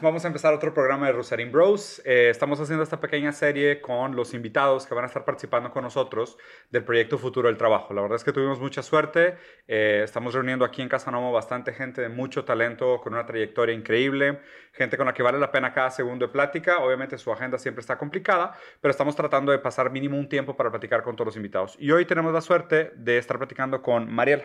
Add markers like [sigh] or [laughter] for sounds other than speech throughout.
Vamos a empezar otro programa de Rosarín Bros. Eh, estamos haciendo esta pequeña serie con los invitados que van a estar participando con nosotros del proyecto Futuro del Trabajo. La verdad es que tuvimos mucha suerte. Eh, estamos reuniendo aquí en Casa Nomo bastante gente de mucho talento, con una trayectoria increíble, gente con la que vale la pena cada segundo de plática. Obviamente su agenda siempre está complicada, pero estamos tratando de pasar mínimo un tiempo para platicar con todos los invitados. Y hoy tenemos la suerte de estar platicando con Mariela.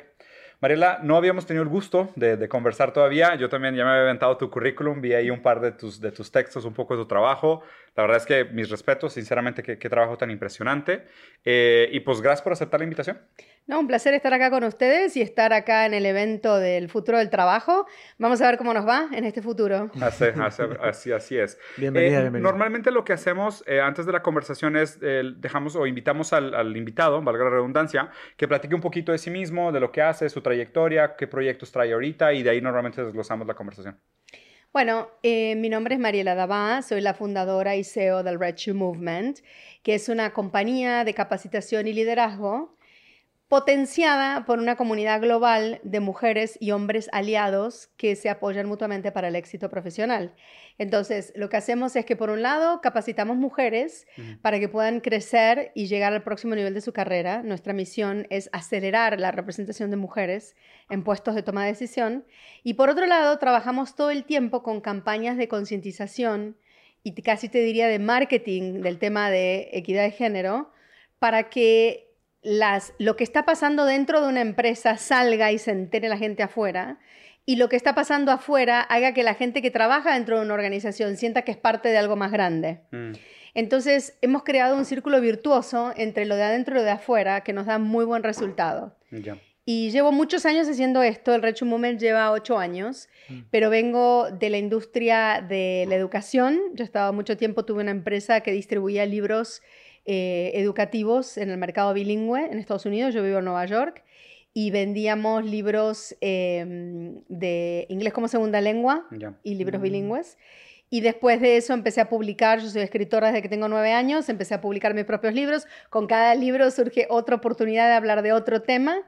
Mariela, no habíamos tenido el gusto de, conversar todavía. Yo también ya me había aventado tu currículum, vi ahí un par de tus, textos, un poco de tu trabajo. La verdad es que mis respetos, sinceramente, qué, trabajo tan impresionante. Eh, y pues gracias por aceptar la invitación. No, un placer estar acá con ustedes y estar acá en el evento del futuro del trabajo. Vamos a ver cómo nos va en este futuro. Así, así, [laughs] así es. Bienvenida, eh, Normalmente lo que hacemos eh, antes de la conversación es dejamos o invitamos al, al, invitado, valga la redundancia, que platique un poquito de sí mismo, de lo que hace, su trayectoria, qué proyectos trae ahorita y de ahí normalmente desglosamos la conversación. Bueno, eh, mi nombre es Mariela Dabá, soy la fundadora y CEO del Red Shoe Movement, que es una compañía de capacitación y liderazgo potenciada por una comunidad global de mujeres y hombres aliados que se apoyan mutuamente para el éxito profesional. Entonces, lo que hacemos es que, por un lado, capacitamos mujeres para que puedan crecer y llegar al próximo nivel de su carrera. Nuestra misión es acelerar la representación de mujeres en puestos de toma de decisión. Y por otro lado, trabajamos todo el tiempo con campañas de concientización y casi te diría de marketing del tema de equidad de género para que lo que está pasando dentro de una empresa salga y se entere la gente afuera y lo que está pasando afuera haga que la gente que trabaja dentro de una organización sienta que es parte de algo más grande. Mm. Entonces, hemos creado un círculo virtuoso entre lo de adentro y lo de afuera que nos da muy buen resultado. Y llevo muchos años haciendo esto, el Rechu Moment lleva ocho años, mm. pero vengo de la industria de la educación. Yo estaba mucho tiempo, tuve una empresa que distribuía libros eh, educativos en el mercado bilingüe en Estados Unidos. Yo vivo en Nueva York y vendíamos libros em, de inglés como segunda lengua y libros mm. bilingües. Y después de eso empecé a publicar, yo soy escritora desde que tengo nueve años, empecé a publicar mis propios libros. Con cada libro surge otra oportunidad de hablar de otro tema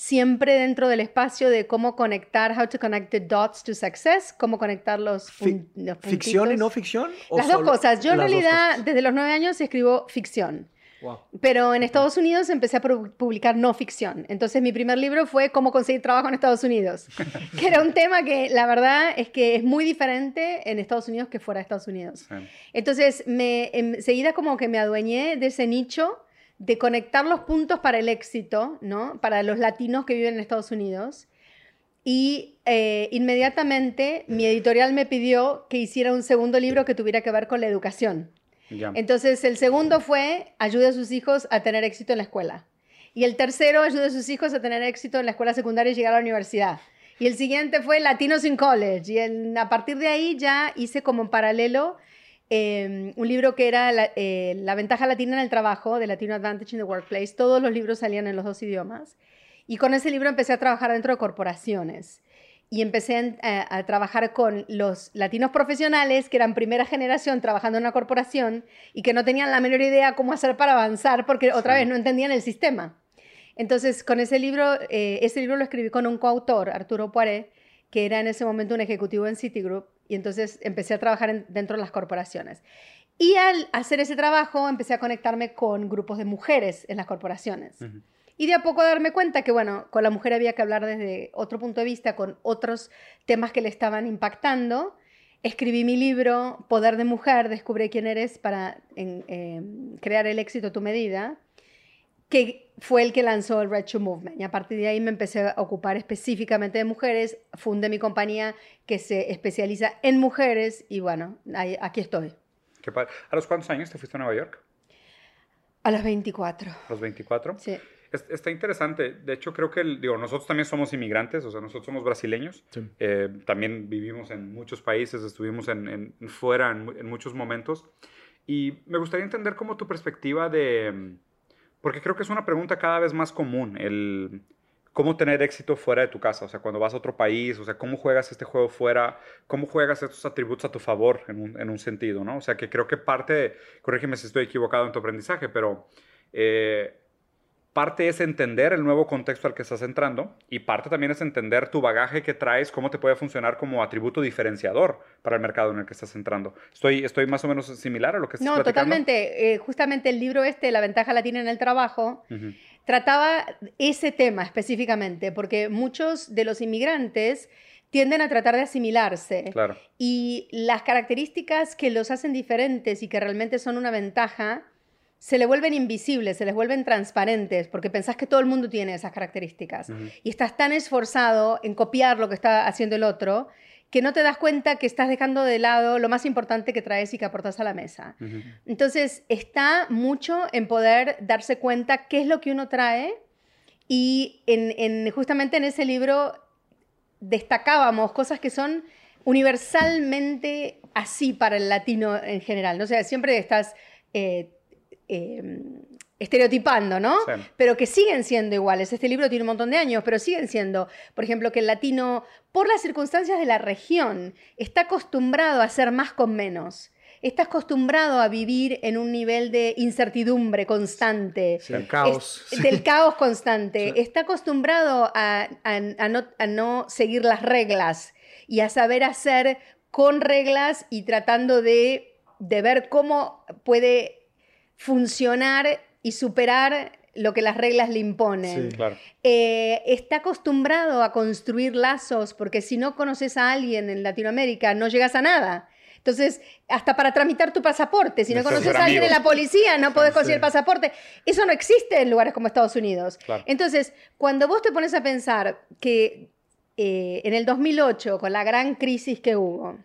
siempre dentro del espacio de cómo conectar, how to connect the dots to success, cómo conectar los, ¿Ficción y no ficción? Las dos cosas. Yo en realidad desde los nueve años escribo ficción. Pero en Estados Unidos empecé a publicar no ficción. Entonces mi primer libro fue Cómo conseguir trabajo en Estados Unidos, [laughs] que era un tema que la verdad es que es muy diferente en Estados Unidos que fuera de Estados Unidos. Entonces me, enseguida como que me adueñé de ese nicho de conectar los puntos para el éxito, ¿no? Para los latinos que viven en Estados Unidos. Y eh, inmediatamente mi editorial me pidió que hiciera un segundo libro que tuviera que ver con la educación. Entonces el segundo fue Ayude a sus hijos a tener éxito en la escuela. Y el tercero, Ayude a sus hijos a tener éxito en la escuela secundaria y llegar a la universidad. Y el siguiente fue Latinos in College. Y a partir de ahí ya hice como en paralelo Em, un libro que era eh, la, ventaja latina en el trabajo, de Latino Advantage in the Workplace. Todos los libros salían en los dos idiomas. Y con ese libro empecé a trabajar dentro de corporaciones. Y empecé a, a, trabajar con los latinos profesionales que eran primera generación trabajando en una corporación y que no tenían la menor idea cómo hacer para avanzar porque otra vez no entendían el sistema. Entonces, con ese libro, eh, ese libro lo escribí con un coautor, Arturo Poiré, que era en ese momento un ejecutivo en Citigroup y entonces empecé a trabajar dentro de las corporaciones. Y al hacer ese trabajo empecé a conectarme con grupos de mujeres en las corporaciones. Y de a poco darme cuenta que, bueno, con la mujer había que hablar desde otro punto de vista, con otros temas que le estaban impactando. Escribí mi libro, Poder de Mujer, Descubre quién eres para crear el éxito a tu medida que fue el que lanzó el Red Shoe Movement. Y a partir de ahí me empecé a ocupar específicamente de mujeres, fundé mi compañía que se especializa en mujeres y bueno, aquí estoy. ¿A los cuántos años te fuiste a Nueva York? A los 24. ¿A los 24? Sí. Está interesante. De hecho, creo que digo, nosotros también somos inmigrantes, o sea, nosotros somos brasileños. Eh, también vivimos en muchos países, estuvimos en, fuera en, en, muchos momentos. Y me gustaría entender cómo tu perspectiva de, porque creo que es una pregunta cada vez más común, el cómo tener éxito fuera de tu casa, o sea, cuando vas a otro país, o sea, cómo juegas este juego fuera, cómo juegas estos atributos a tu favor en un, en un sentido, ¿no? O sea, que creo que parte, corrígeme si estoy equivocado en tu aprendizaje, pero eh, parte es entender el nuevo contexto al que estás entrando y parte también es entender tu bagaje que traes, cómo te puede funcionar como atributo diferenciador para el mercado en el que estás entrando. Estoy, estoy más o menos similar a lo que estás No, totalmente. Eh, justamente el libro este, La ventaja latina en el trabajo, trataba ese tema específicamente, porque muchos de los inmigrantes tienden a tratar de asimilarse. Claro. Y las características que los hacen diferentes y que realmente son una ventaja, se le vuelven invisibles, se les vuelven transparentes, porque pensás que todo el mundo tiene esas características. Y estás tan esforzado en copiar lo que está haciendo el otro, que no te das cuenta que estás dejando de lado lo más importante que traes y que aportas a la mesa. Entonces, está mucho en poder darse cuenta qué es lo que uno trae y en, justamente en ese libro destacábamos cosas que son universalmente así para el latino en general. ¿no? O sea, siempre estás... Eh, Em, estereotipando, ¿no? Pero que siguen siendo iguales. Este libro tiene un montón de años, pero siguen siendo, por ejemplo, que el latino, por las circunstancias de la región, está acostumbrado a hacer más con menos. Está acostumbrado a vivir en un nivel de incertidumbre constante. del caos. del caos constante. [laughs] Está acostumbrado a, no, a no seguir las reglas y a saber hacer con reglas y tratando de, de ver cómo puede funcionar y superar lo que las reglas le imponen. Eh, está acostumbrado a construir lazos porque si no conoces a alguien en Latinoamérica no llegas a nada. Entonces, hasta para tramitar tu pasaporte, si no conoces a alguien en la policía, no puedes conseguir el pasaporte. Eso no existe en lugares como Estados Unidos. Entonces, cuando vos te pones a pensar que eh, en el 2008, con la gran crisis que hubo,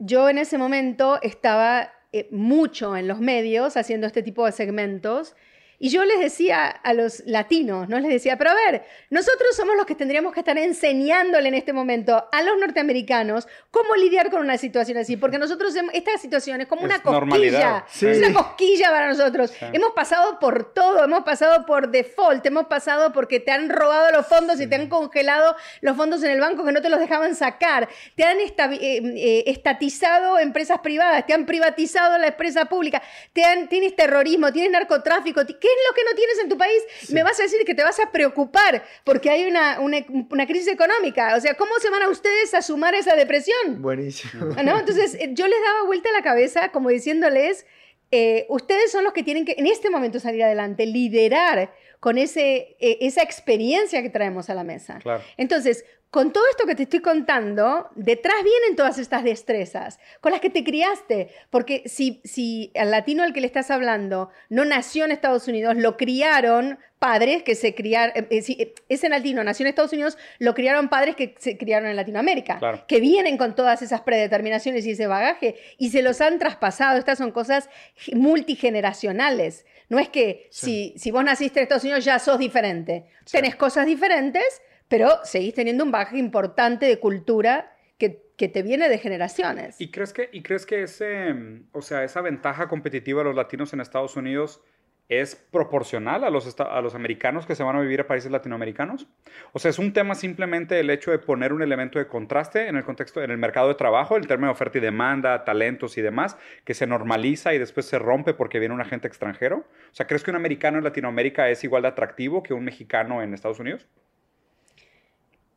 yo en ese momento estaba eh, mucho en los medios haciendo este tipo de segmentos y yo les decía a los latinos, ¿no? Les decía, pero a ver, nosotros somos los que tendríamos que estar enseñándole en este momento a los norteamericanos cómo lidiar con una situación así, porque nosotros, esta situación es como una cosquilla, es una cosquilla para nosotros. Hemos pasado por todo, hemos pasado por default, hemos pasado porque te han robado los fondos y te han congelado los fondos en el banco que no te los dejaban sacar, te han eh, eh, estatizado empresas privadas, te han privatizado la empresa pública, te han, tienes terrorismo, tienes narcotráfico, ¿Qué es lo que no tienes en tu país? Me vas a decir que te vas a preocupar porque hay una, una, crisis económica. O sea, ¿cómo se van a ustedes a sumar esa depresión? Buenísimo. ¿No? Entonces, eh, yo les daba vuelta a la cabeza como diciéndoles, eh, ustedes son los que tienen que en este momento salir adelante, liderar con ese, eh, esa experiencia que traemos a la mesa. Claro. Entonces, con todo esto que te estoy contando, detrás vienen todas estas destrezas con las que te criaste. Porque si, si al latino al que le estás hablando no nació en Estados Unidos, lo criaron padres que se criaron, eh, eh, ese latino nació en Estados Unidos, lo criaron padres que se criaron en Latinoamérica, que vienen con todas esas predeterminaciones y ese bagaje y se los han traspasado. Estas son cosas multigeneracionales. No es que si, si vos naciste en Estados Unidos ya sos diferente. Tenés cosas diferentes pero seguís teniendo un bagaje importante de cultura que, que, te viene de generaciones. ¿Y crees que, y crees que ese, o sea, esa ventaja competitiva de los latinos en Estados Unidos es proporcional a los, a los americanos que se van a vivir a países latinoamericanos? O sea, es un tema simplemente el hecho de poner un elemento de contraste en el contexto, en el mercado de trabajo, el término oferta y demanda, talentos y demás, que se normaliza y después se rompe porque viene un agente extranjero. O sea, ¿crees que un americano en Latinoamérica es igual de atractivo que un mexicano en Estados Unidos?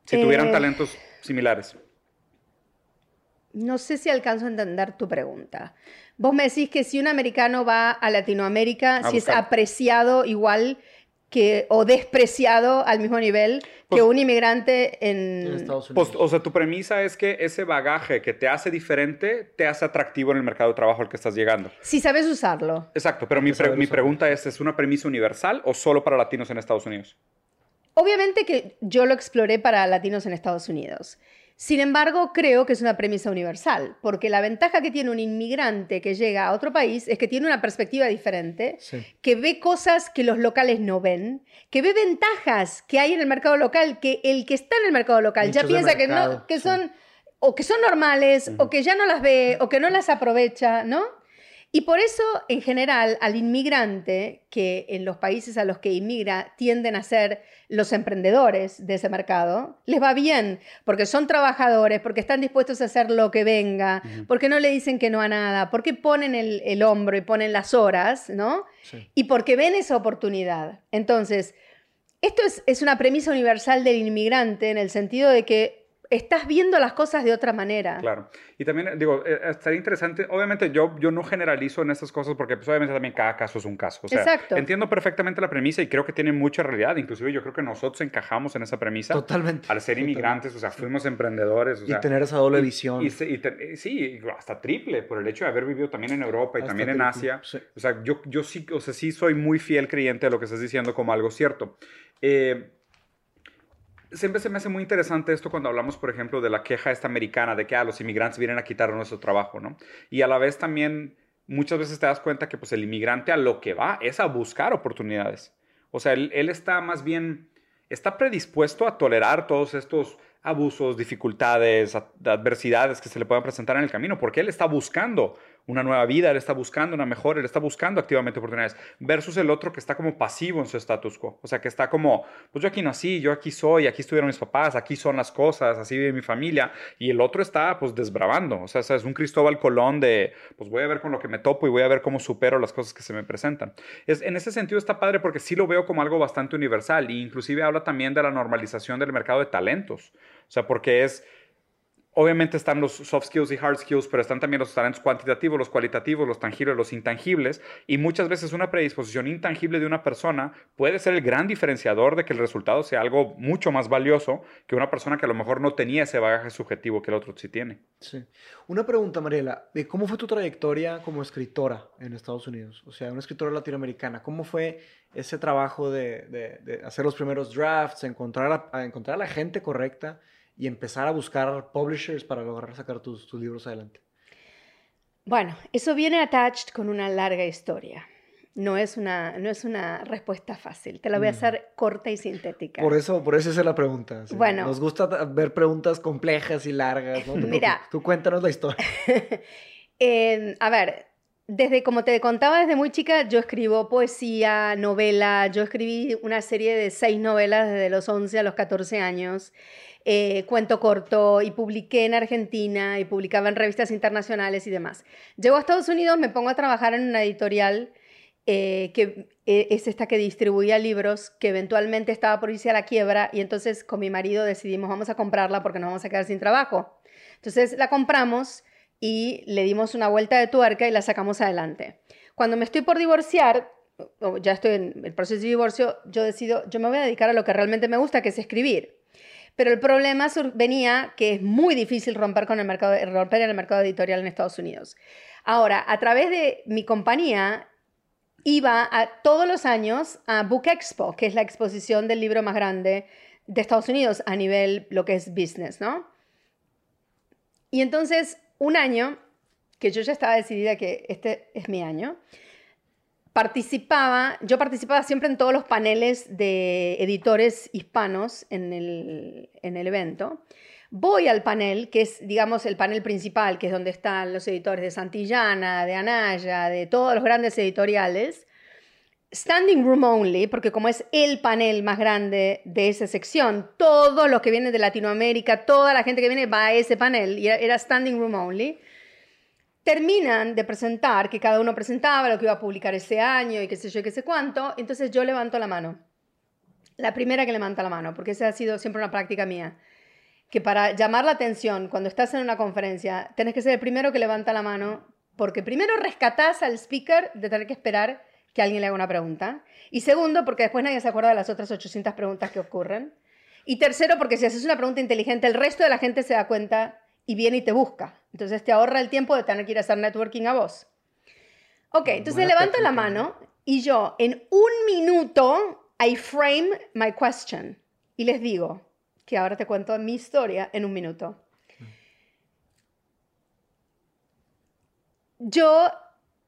Si tuvieran eh, talentos similares. No sé si alcanzo a entender tu pregunta. Vos me decís que si un americano va a Latinoamérica, si es apreciado igual que, o despreciado al mismo nivel que pues un inmigrante en... Estados Unidos. Pues, o sea, tu premisa es que ese bagaje que te hace diferente te hace atractivo en el mercado de trabajo al que estás llegando. Si sabes usarlo. Exacto, pero mi, mi pregunta es, ¿es una premisa universal o solo para latinos en Estados Unidos? Obviamente que yo lo exploré para latinos en Estados Unidos. Sin embargo, creo que es una premisa universal, porque la ventaja que tiene un inmigrante que llega a otro país es que tiene una perspectiva diferente, que ve cosas que los locales no ven, que ve ventajas que hay en el mercado local, que el que está en el mercado local ya piensa que, no, que son o que son normales, o que ya no las ve, o que no las aprovecha, ¿no? Y por eso, en general, al inmigrante, que en los países a los que inmigra tienden a ser los emprendedores de ese mercado, les va bien, porque son trabajadores, porque están dispuestos a hacer lo que venga, porque no le dicen que no a nada, porque ponen el, hombro y ponen las horas, ¿no? Y porque ven esa oportunidad. Entonces, esto es, es una premisa universal del inmigrante en el sentido de que estás viendo las cosas de otra manera. Claro. Y también, digo, eh, estaría interesante, obviamente yo, yo no generalizo en estas cosas porque pues, obviamente también cada caso es un caso. Exacto. Entiendo perfectamente la premisa y creo que tiene mucha realidad. Inclusive yo creo que nosotros encajamos en esa premisa. Totalmente. Al ser inmigrantes, o sea, fuimos emprendedores. y tener esa doble visión. Y, sí, hasta triple, por el hecho de haber vivido también en Europa y también en Asia. O sea, yo, yo sí, o sea, sí soy muy fiel creyente de lo que estás diciendo como algo cierto. Eh, siempre se me hace muy interesante esto cuando hablamos, por ejemplo, de la queja esta americana de que ah, los inmigrantes vienen a quitar nuestro trabajo, ¿no? Y a la vez también muchas veces te das cuenta que pues el inmigrante a lo que va es a buscar oportunidades. O sea, él, él está más bien, está predispuesto a tolerar todos estos abusos, dificultades, adversidades que se le puedan presentar en el camino, porque él está buscando una nueva vida, él está buscando una mejor, él está buscando activamente oportunidades, versus el otro que está como pasivo en su status quo, o sea, que está como, pues yo aquí nací, yo aquí soy, aquí estuvieron mis papás, aquí son las cosas, así vive mi familia, y el otro está pues desbravando, o sea, es un Cristóbal Colón de, pues voy a ver con lo que me topo y voy a ver cómo supero las cosas que se me presentan. Es, en ese sentido está padre porque sí lo veo como algo bastante universal, e inclusive habla también de la normalización del mercado de talentos, o sea, porque es Obviamente están los soft skills y hard skills, pero están también los talentos cuantitativos, los cualitativos, los tangibles, los intangibles. Y muchas veces una predisposición intangible de una persona puede ser el gran diferenciador de que el resultado sea algo mucho más valioso que una persona que a lo mejor no tenía ese bagaje subjetivo que el otro sí tiene. Sí. Una pregunta, Mariela. ¿Cómo fue tu trayectoria como escritora en Estados Unidos? O sea, una escritora latinoamericana. ¿Cómo fue ese trabajo de, hacer los primeros drafts, encontrar encontrar a la gente correcta? Y empezar a buscar publishers para lograr sacar tus, tus libros adelante? Bueno, eso viene attached con una larga historia. No es una, no es una respuesta fácil. Te la voy a hacer corta y sintética. Por eso, por eso es la pregunta. Bueno. Nos gusta ver preguntas complejas y largas. ¿no? [laughs] Mira. Tú cuéntanos la historia. [laughs] a ver, desde, como te contaba desde muy chica, yo escribo poesía, novela. Yo escribí una serie de seis novelas desde los 11 a los 14 años. Eh, cuento corto y publiqué en Argentina y publicaba en revistas internacionales y demás. Llego a Estados Unidos, me pongo a trabajar en una editorial eh, que eh, es esta que distribuía libros, que eventualmente estaba por irse a la quiebra y entonces con mi marido decidimos vamos a comprarla porque nos vamos a quedar sin trabajo. Entonces la compramos y le dimos una vuelta de tuerca y la sacamos adelante. Cuando me estoy por divorciar, ya estoy en el proceso de divorcio, yo decido, yo me voy a dedicar a lo que realmente me gusta, que es escribir. Pero el problema venía que es muy difícil romper, con el mercado, romper en el mercado editorial en Estados Unidos. Ahora, a través de mi compañía, iba a, todos los años a Book Expo, que es la exposición del libro más grande de Estados Unidos a nivel lo que es business, ¿no? Y entonces, un año, que yo ya estaba decidida que este es mi año, participaba, yo participaba siempre en todos los paneles de editores hispanos en el, en el evento. Voy al panel, que es, digamos, el panel principal, que es donde están los editores de Santillana, de Anaya, de todos los grandes editoriales. Standing room only, porque como es el panel más grande de esa sección, todos los que vienen de Latinoamérica, toda la gente que viene va a ese panel, y era standing room only terminan de presentar, que cada uno presentaba lo que iba a publicar ese año y qué sé yo, qué sé cuánto, entonces yo levanto la mano. La primera que levanta la mano, porque esa ha sido siempre una práctica mía, que para llamar la atención cuando estás en una conferencia, tienes que ser el primero que levanta la mano, porque primero rescatás al speaker de tener que esperar que alguien le haga una pregunta, y segundo, porque después nadie se acuerda de las otras 800 preguntas que ocurren, y tercero, porque si haces una pregunta inteligente, el resto de la gente se da cuenta y viene y te busca. Entonces te ahorra el tiempo de tener que ir a hacer networking a vos. Ok, entonces levanto la mano y yo en un minuto I frame my question y les digo que ahora te cuento mi historia en un minuto. Yo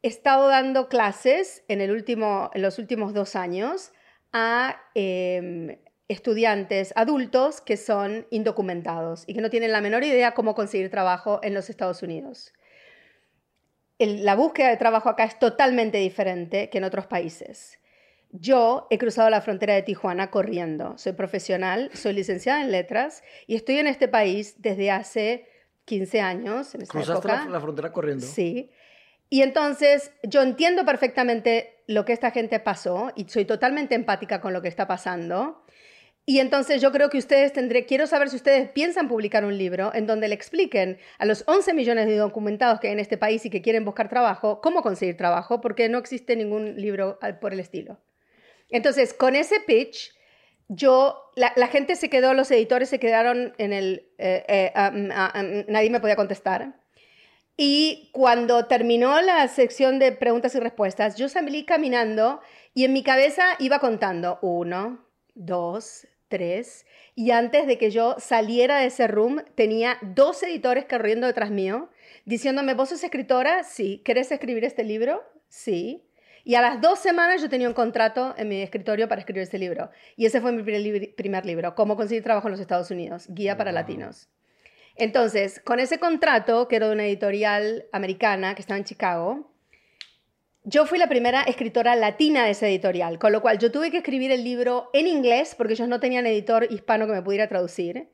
he estado dando clases en, el último, en los últimos dos años a em, estudiantes adultos que son indocumentados y que no tienen la menor idea cómo conseguir trabajo en los Estados Unidos. la búsqueda de trabajo acá es totalmente diferente que en otros países. Yo he cruzado la frontera de Tijuana corriendo. Soy profesional, soy licenciada en letras y estoy en este país desde hace 15 años. En ¿Cruzaste La, frontera corriendo? Sí. Y entonces yo entiendo perfectamente lo que esta gente pasó y soy totalmente empática con lo que está pasando. Y entonces yo creo que ustedes tendré, quiero saber si ustedes piensan publicar un libro en donde le expliquen a los 11 millones de documentados que hay en este país y que quieren buscar trabajo, cómo conseguir trabajo, porque no existe ningún libro por el estilo. Entonces, con ese pitch, yo, la, gente se quedó, los editores se quedaron en el, eh, eh, nadie me podía contestar. Y cuando terminó la sección de preguntas y respuestas, yo salí caminando y en mi cabeza iba contando uno, dos, tres. Y antes de que yo saliera de ese room, tenía dos editores corriendo detrás mío, diciéndome, ¿vos sos escritora? Sí. ¿Querés escribir este libro? Sí. Y a las dos semanas yo tenía un contrato en mi escritorio para escribir este libro. Y ese fue mi primer, libro, Cómo conseguir trabajo en los Estados Unidos, Guía para Latinos. Entonces, con ese contrato, que era de una editorial americana que estaba en Chicago, yo fui la primera escritora latina de esa editorial, con lo cual yo tuve que escribir el libro en inglés porque ellos no tenían editor hispano que me pudiera traducir.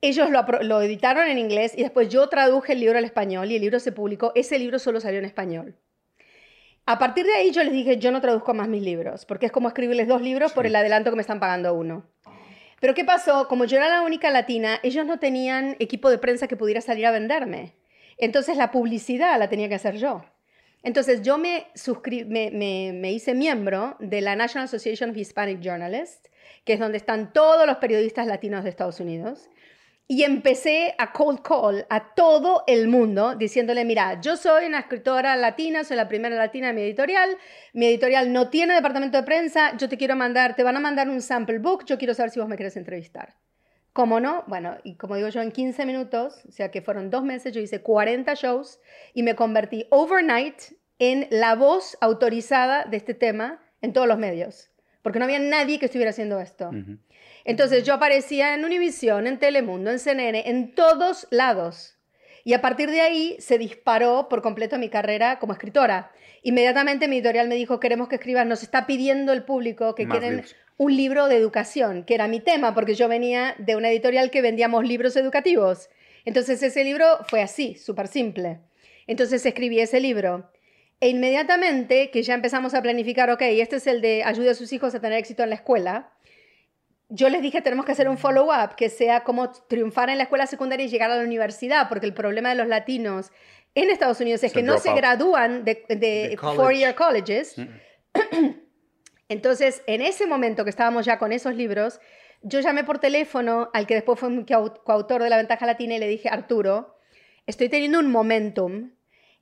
Ellos lo, lo editaron en inglés y después yo traduje el libro al español y el libro se publicó. Ese libro solo salió en español. A partir de ahí yo les dije, yo no traduzco más mis libros, porque es como escribirles dos libros por el adelanto que me están pagando uno. Pero ¿qué pasó? Como yo era la única latina, ellos no tenían equipo de prensa que pudiera salir a venderme. Entonces la publicidad la tenía que hacer yo. Entonces yo me, me, me, hice miembro de la National Association of Hispanic Journalists, que es donde están todos los periodistas latinos de Estados Unidos. Y empecé a cold call a todo el mundo diciéndole, mira, yo soy una escritora latina, soy la primera latina de mi editorial, mi editorial no tiene departamento de prensa, yo te quiero mandar, te van a mandar un sample book, yo quiero saber si vos me quieres entrevistar. ¿Cómo no? Bueno, y como digo yo, en 15 minutos, o sea que fueron dos meses, yo hice 40 shows y me convertí overnight en la voz autorizada de este tema en todos los medios, porque no había nadie que estuviera haciendo esto. Entonces yo aparecía en Univision, en Telemundo, en CNN, en todos lados. Y a partir de ahí se disparó por completo mi carrera como escritora. Inmediatamente mi editorial me dijo, queremos que escribas, nos está pidiendo el público que quieren un libro de educación, que era mi tema, porque yo venía de una editorial que vendíamos libros educativos. Entonces ese libro fue así, súper simple. Entonces escribí ese libro. E inmediatamente que ya empezamos a planificar, ok, este es el de ayuda a sus hijos a tener éxito en la escuela, yo les dije, tenemos que hacer un follow-up, que sea como triunfar en la escuela secundaria y llegar a la universidad, porque el problema de los latinos en Estados Unidos es que no se gradúan de, four-year colleges. Mm. [clears throat] Entonces, en ese momento que estábamos ya con esos libros, yo llamé por teléfono al que después fue mi coautor de La Ventaja Latina y le dije, Arturo, estoy teniendo un momentum,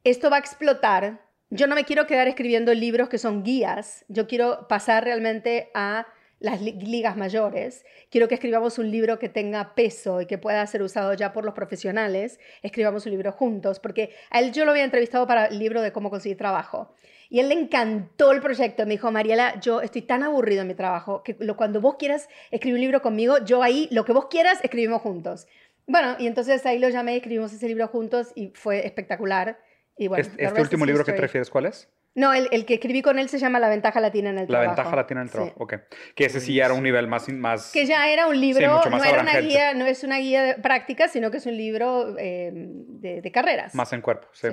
esto va a explotar, yo no me quiero quedar escribiendo libros que son guías, yo quiero pasar realmente a las ligas mayores. Quiero que escribamos un libro que tenga peso y que pueda ser usado ya por los profesionales. Escribamos un libro juntos, porque a él yo lo había entrevistado para el libro de cómo conseguir trabajo. Y él le encantó el proyecto. Me dijo, Mariela, yo estoy tan aburrido en mi trabajo que cuando vos quieras escribir un libro conmigo, yo ahí, lo que vos quieras, escribimos juntos. Bueno, y entonces ahí lo llamé, escribimos ese libro juntos y fue espectacular. Y bueno, ¿Este, este último libro que te refieres cuál es? No, el, que escribí con él se llama La ventaja latina en el trabajo. La ventaja latina en el trabajo, ok. Que ese sí ya era un nivel más... más que ya era un libro, no era una guía, no es una guía práctica, sino que es un libro eh, de, carreras. Más en cuerpo, sí.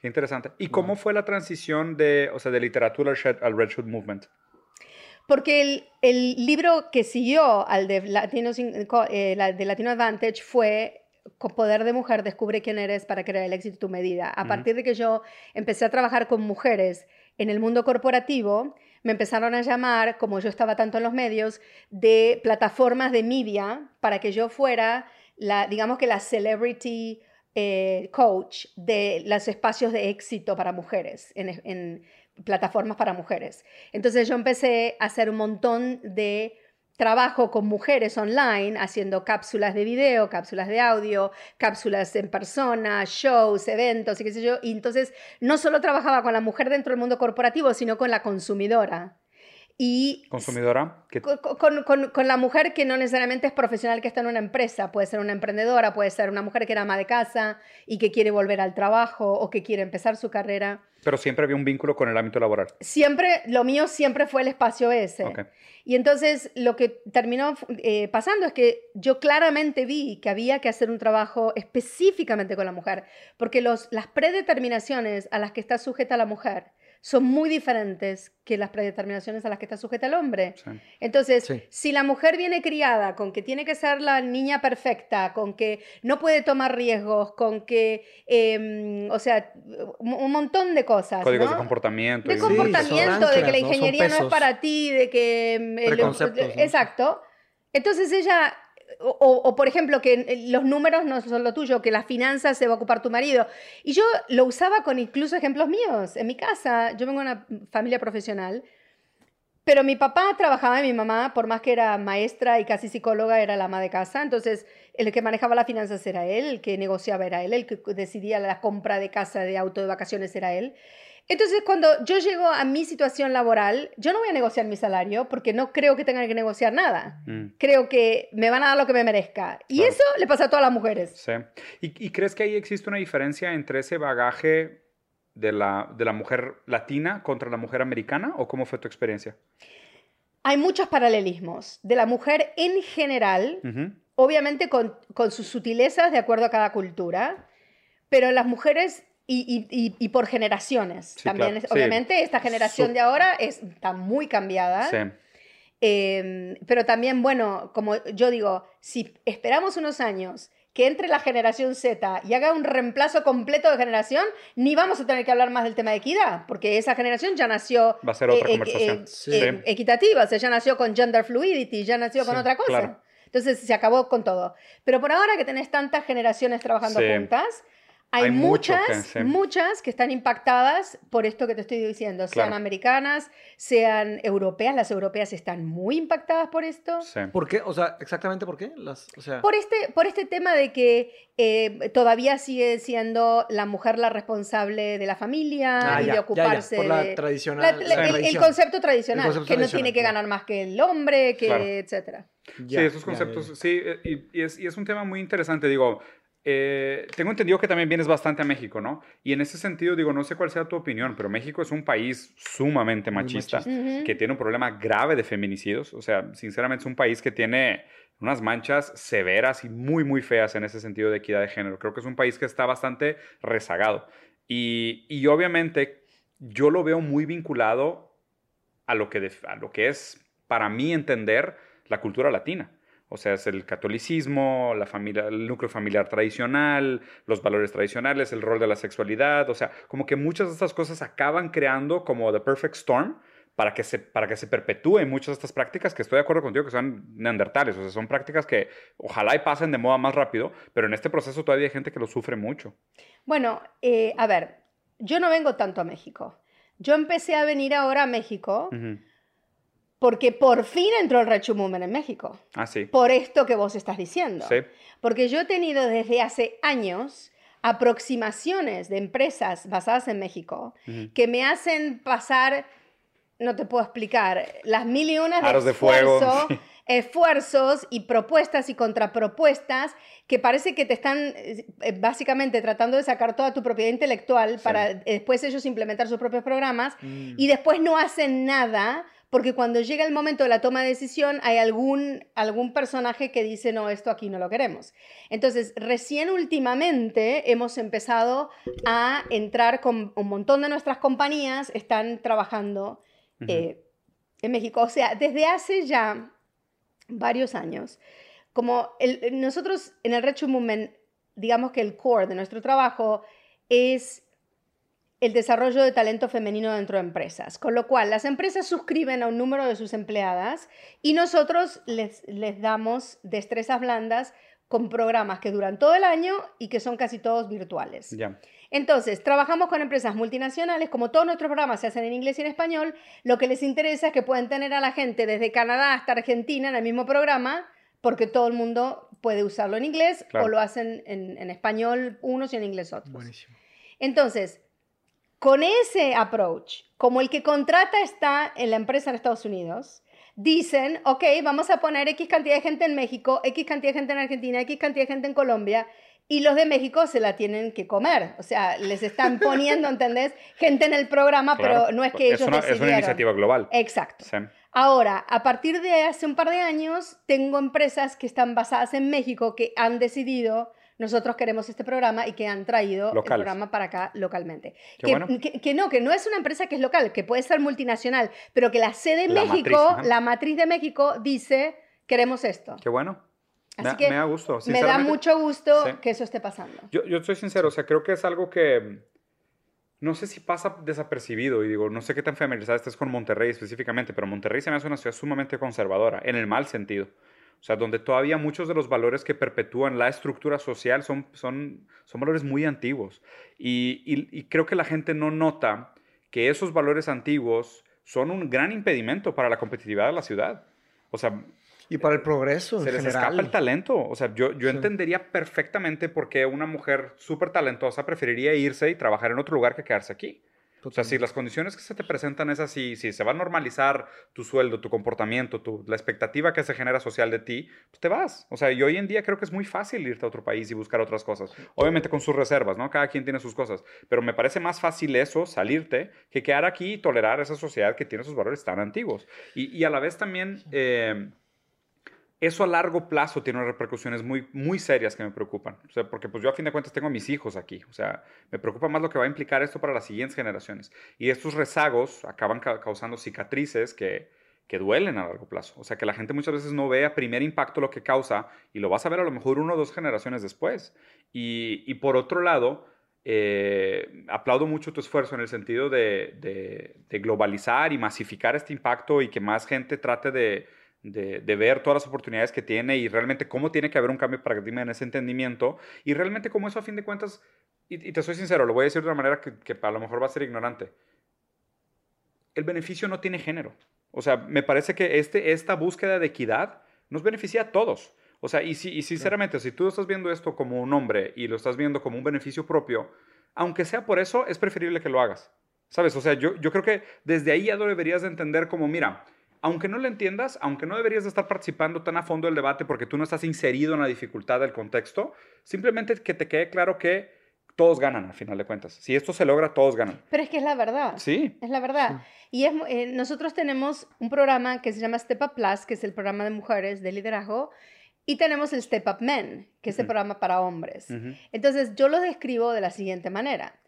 Qué interesante. ¿Y cómo fue la transición de, o sea, de literatura al Red Shoot Movement? Porque el, el libro que siguió al de Latino, eh, de Latino Advantage fue con Poder de Mujer, descubre quién eres para crear el éxito a tu medida. A partir de que yo empecé a trabajar con mujeres en el mundo corporativo, me empezaron a llamar, como yo estaba tanto en los medios, de plataformas de media para que yo fuera, la, digamos que la celebrity eh, coach de los espacios de éxito para mujeres, en, en plataformas para mujeres. Entonces yo empecé a hacer un montón de trabajo con mujeres online haciendo cápsulas de video, cápsulas de audio, cápsulas en persona, shows, eventos y qué sé yo. Y entonces no solo trabajaba con la mujer dentro del mundo corporativo, sino con la consumidora. y consumidora con, la mujer que no necesariamente es profesional que está en una empresa puede ser una emprendedora puede ser una mujer que era ama de casa y que quiere volver al trabajo o que quiere empezar su carrera pero siempre había un vínculo con el ámbito laboral. Siempre lo mío siempre fue el espacio ese. Y entonces lo que terminó eh, pasando es que yo claramente vi que había que hacer un trabajo específicamente con la mujer porque los, las predeterminaciones a las que está sujeta la mujer son muy diferentes que las predeterminaciones a las que está sujeta el hombre. Entonces, si la mujer viene criada con que tiene que ser la niña perfecta, con que no puede tomar riesgos, con que, em, o sea, un montón de cosas. Códigos de comportamiento. De comportamiento, de que la ingeniería no, es para ti, de que... Em, exacto. Entonces ella o, por ejemplo, que los números no son lo tuyo, que las finanzas se va a ocupar tu marido. Y yo lo usaba con incluso ejemplos míos. En mi casa, yo vengo de una familia profesional, pero mi papá trabajaba y mi mamá, por más que era maestra y casi psicóloga, era la ama de casa. Entonces, el que manejaba las finanzas era él, el que negociaba era él, el que decidía la compra de casa, de auto, de vacaciones era él. Entonces, cuando yo llego a mi situación laboral, yo no voy a negociar mi salario porque no creo que tenga que negociar nada. Mm. Creo que me van a dar lo que me merezca. Y eso le pasa a todas las mujeres. Sí. ¿Y, crees que ahí existe una diferencia entre ese bagaje de la, de la mujer latina contra la mujer americana? ¿O cómo fue tu experiencia? Hay muchos paralelismos. De la mujer en general, obviamente con, con sus sutilezas de acuerdo a cada cultura, pero las mujeres y, y, por generaciones también. Obviamente, esta generación de ahora es, está muy cambiada. Sí. Em, pero también, bueno, como yo digo, si esperamos unos años que entre la generación Z y haga un reemplazo completo de generación, ni vamos a tener que hablar más del tema de equidad, porque esa generación ya nació Va a ser otra eh, eh, conversación. Eh, equitativa, o sea, ya nació con gender fluidity, ya nació con otra cosa. Entonces se acabó con todo. Pero por ahora que tenés tantas generaciones trabajando juntas, hay, muchas, muchas que están impactadas por esto que te estoy diciendo, sean americanas, sean europeas. Las europeas están muy impactadas por esto. ¿Por qué? O sea, exactamente por qué? Las, o sea... por, este, por este tema de que eh, todavía sigue siendo la mujer la responsable de la familia ah, y de ocuparse Por la tradicional, el, concepto tradicional, que no tiene que ganar más que el hombre, que etcétera. sí, esos conceptos, sí, y, es, y es un tema muy interesante. Digo, eh, tengo entendido que también vienes bastante a México, ¿no? Y en ese sentido, digo, no sé cuál sea tu opinión, pero México es un país sumamente machista, que tiene un problema grave de feminicidios. O sea, sinceramente es un país que tiene unas manchas severas y muy, muy feas en ese sentido de equidad de género. Creo que es un país que está bastante rezagado. Y, y obviamente yo lo veo muy vinculado a lo, que a lo que es, para mí, entender la cultura latina. O sea, es el catolicismo, la familia, el núcleo familiar tradicional, los valores tradicionales, el rol de la sexualidad. O sea, como que muchas de estas cosas acaban creando como the perfect storm para que se, para que se perpetúen muchas de estas prácticas que estoy de acuerdo contigo que son neandertales. O sea, son prácticas que ojalá y pasen de moda más rápido, pero en este proceso todavía hay gente que lo sufre mucho. Bueno, eh, a ver, yo no vengo tanto a México. Yo empecé a venir ahora a México porque por fin entró el Rechu Movement en México. Ah, sí. Por esto que vos estás diciendo. Sí. Porque yo he tenido desde hace años aproximaciones de empresas basadas en México que me hacen pasar, no te puedo explicar, las mil y una de, esfuerzo, [laughs] esfuerzos y propuestas y contrapropuestas que parece que te están eh, básicamente tratando de sacar toda tu propiedad intelectual para después ellos implementar sus propios programas mm. y después no hacen nada porque cuando llega el momento de la toma de decisión hay algún, algún personaje que dice, no, esto aquí no lo queremos. Entonces, recién últimamente hemos empezado a entrar con un montón de nuestras compañías, están trabajando eh, en México. O sea, desde hace ya varios años, como nosotros en el Rechu Movement, digamos que el core de nuestro trabajo es el desarrollo de talento femenino dentro de empresas. Con lo cual, las empresas suscriben a un número de sus empleadas y nosotros les, les damos destrezas blandas con programas que duran todo el año y que son casi todos virtuales. Entonces, trabajamos con empresas multinacionales, como todos nuestros programas se hacen en inglés y en español, lo que les interesa es que pueden tener a la gente desde Canadá hasta Argentina en el mismo programa, porque todo el mundo puede usarlo en inglés o lo hacen en, en español unos y en inglés otros. Buenísimo. Entonces, con ese approach, como el que contrata está en la empresa en Estados Unidos, dicen, ok, vamos a poner X cantidad de gente en México, X cantidad de gente en Argentina, X cantidad de gente en Colombia, y los de México se la tienen que comer. O sea, les están [laughs] poniendo, ¿entendés? Gente en el programa, pero no es que ellos una, Es una iniciativa global. Exacto. Ahora, a partir de hace un par de años, tengo empresas que están basadas en México que han decidido nosotros queremos este programa y que han traído el programa para acá localmente. Que, no, que no es una empresa que es local, que puede ser multinacional, pero que la sede de México, la matriz de México dice, queremos esto. Qué bueno. Así que me da gusto. Me da mucho gusto que eso esté pasando. Yo, yo soy sincero, o sea, creo que es algo que no sé si pasa desapercibido y digo, no sé qué tan familiarizada estés con Monterrey específicamente, pero Monterrey se me hace una ciudad sumamente conservadora, en el mal sentido. O sea, donde todavía muchos de los valores que perpetúan la estructura social son, son, son valores muy antiguos. Y, y, creo que la gente no nota que esos valores antiguos son un gran impedimento para la competitividad de la ciudad. O sea... Y para el progreso. Se les escapa el talento. O sea, yo, yo entendería perfectamente por qué una mujer súper talentosa preferiría irse y trabajar en otro lugar que quedarse aquí. O sea, si las condiciones que se te presentan es así, si se va a normalizar tu sueldo, tu comportamiento, tu, la expectativa que se genera social de ti, pues te vas. O sea, y hoy en día creo que es muy fácil irte a otro país y buscar otras cosas. Obviamente con sus reservas, ¿no? Cada quien tiene sus cosas. Pero me parece más fácil eso, salirte, que quedar aquí y tolerar esa sociedad que tiene esos valores tan antiguos. Y, y a la vez también... Eh, eso a largo plazo tiene unas repercusiones muy, muy serias que me preocupan. O sea, porque pues yo a fin de cuentas tengo a mis hijos aquí. O sea, me preocupa más lo que va a implicar esto para las siguientes generaciones. Y estos rezagos acaban causando cicatrices que, que duelen a largo plazo. O sea, que la gente muchas veces no ve a primer impacto lo que causa y lo vas a ver a lo mejor uno o dos generaciones después. Y, y por otro lado, eh, aplaudo mucho tu esfuerzo en el sentido de, de, de globalizar y masificar este impacto y que más gente trate de de, ver todas las oportunidades que tiene y realmente cómo tiene que haber un cambio de paradigma en ese entendimiento y realmente cómo eso a fin de cuentas, y, te soy sincero, lo voy a decir de una manera que, que, a lo mejor va a ser ignorante, el beneficio no tiene género. O sea, me parece que este, esta búsqueda de equidad nos beneficia a todos. O sea, y, si, y sinceramente, si tú estás viendo esto como un hombre y lo estás viendo como un beneficio propio, aunque sea por eso, es preferible que lo hagas. ¿Sabes? O sea, yo, yo creo que desde ahí ya lo deberías de entender como, mira, aunque no lo entiendas, aunque no deberías de estar participando tan a fondo del debate porque tú no estás inserido en la dificultad del contexto, simplemente que te quede claro que todos ganan al final de cuentas. Si esto se logra, todos ganan. Pero es que es la verdad. Sí. Es la verdad. Y es, eh, nosotros tenemos un programa que se llama Step Up Plus, que es el programa de mujeres de liderazgo, y tenemos el Step Up Men, que es el programa para hombres. Entonces, yo lo describo de la siguiente manera.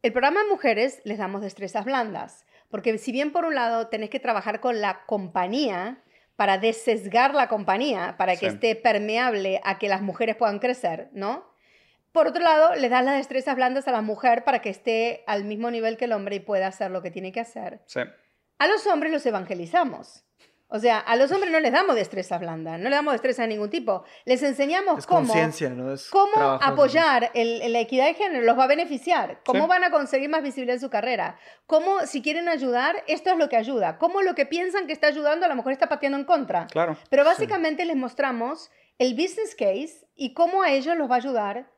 El programa de mujeres les damos destrezas blandas porque si bien por un lado tenés que trabajar con la compañía para desesgar la compañía, para que esté permeable a que las mujeres puedan crecer, ¿no? Por otro lado, le das las destrezas blandas a la mujer para que esté al mismo nivel que el hombre y pueda hacer lo que tiene que hacer. Sí. A los hombres los evangelizamos. O sea, a los hombres no les damos destreza blanda, no les damos destreza de ningún tipo. Les enseñamos cómo, ¿no? cómo apoyar el, la equidad de género, los va a beneficiar, cómo van a conseguir más visibilidad en su carrera, cómo si quieren ayudar, esto es lo que ayuda, cómo lo que piensan que está ayudando a lo mejor está pateando en contra. Claro. Pero básicamente les mostramos el business case y cómo a ellos los va a ayudar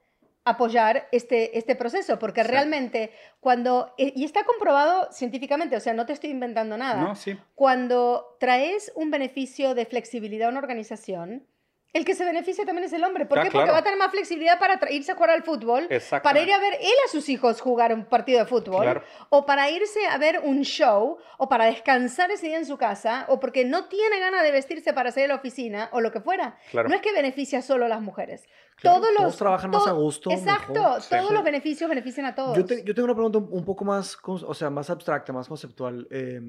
apoyar este, este proceso, porque realmente cuando, eh, y está comprobado científicamente, o sea, no te estoy inventando nada, no, sí. cuando traes un beneficio de flexibilidad a una organización, el que se beneficia también es el hombre. ¿Por ah, qué? Porque va a tener más flexibilidad para irse a jugar al fútbol, para ir a ver él a sus hijos jugar un partido de fútbol, o para irse a ver un show, o para descansar ese día en su casa, o porque no tiene ganas de vestirse para salir a la oficina, o lo que fuera. No es que beneficia solo a las mujeres. todos los trabajan más a gusto. Exacto, todos los beneficios benefician a todos. Yo, yo, tengo una pregunta un poco más, o sea, más abstracta, más conceptual. Eh,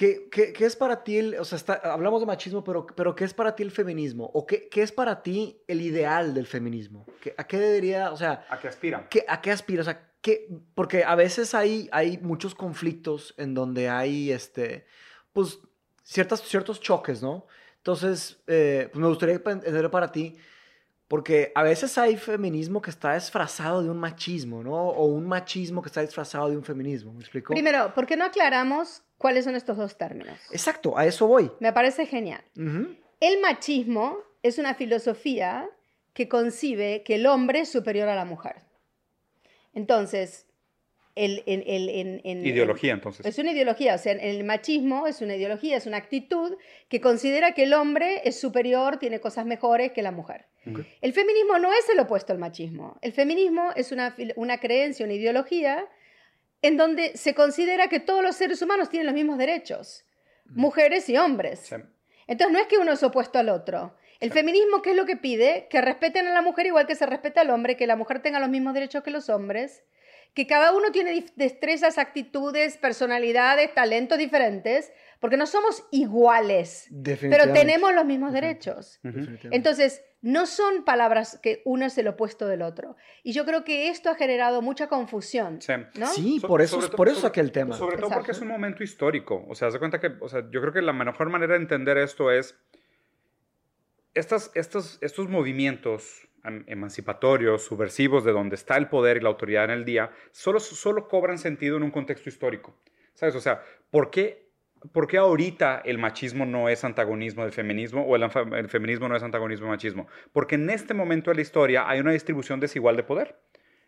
¿Qué, qué, qué es para ti, el, o sea, está, hablamos de machismo, pero, pero ¿qué es para ti el feminismo? ¿O qué, qué es para ti el ideal del feminismo? ¿Qué, ¿A qué debería, o sea... ¿A qué aspira? ¿qué, ¿A qué aspira? O sea, ¿qué, porque a veces hay, hay muchos conflictos en donde hay, este, pues, ciertas, ciertos choques, ¿no? Entonces, eh, pues me gustaría entender para ti, porque a veces hay feminismo que está disfrazado de un machismo, ¿no? O un machismo que está disfrazado de un feminismo, ¿me explico? Primero, ¿por qué no aclaramos cuáles son estos dos términos? Exacto, a eso voy. Me parece genial. El machismo es una filosofía que concibe que el hombre es superior a la mujer. Entonces, el, en, ideología, entonces. Es una ideología, o sea, el machismo es una ideología, es una actitud que considera que el hombre es superior, tiene cosas mejores que la mujer. El feminismo no es el opuesto al machismo. El feminismo es una, una creencia, una ideología en donde se considera que todos los seres humanos tienen los mismos derechos, mujeres y hombres. Entonces no es que uno es opuesto al otro. El feminismo, ¿qué es lo que pide? Que respeten a la mujer igual que se respeta al hombre, que la mujer tenga los mismos derechos que los hombres, que cada uno tiene destrezas, actitudes, personalidades, talentos diferentes, porque no somos iguales, pero tenemos los mismos derechos. Entonces, no son palabras que uno es el opuesto del otro. Y yo creo que esto ha generado mucha confusión. Sí, por eso, por eso aquel tema. Sobre todo porque es un momento histórico. O sea, haz de cuenta que, o sea, yo creo que la mejor manera de entender esto es estas, estos, estos movimientos emancipatorios, subversivos, de donde está el poder y la autoridad en el día, solo, solo cobran sentido en un contexto histórico. ¿Sabes? O sea, ¿por qué, ¿por qué ahorita el machismo no es antagonismo del feminismo o el, el feminismo no es antagonismo del machismo? Porque en este momento de la historia hay una distribución desigual de poder.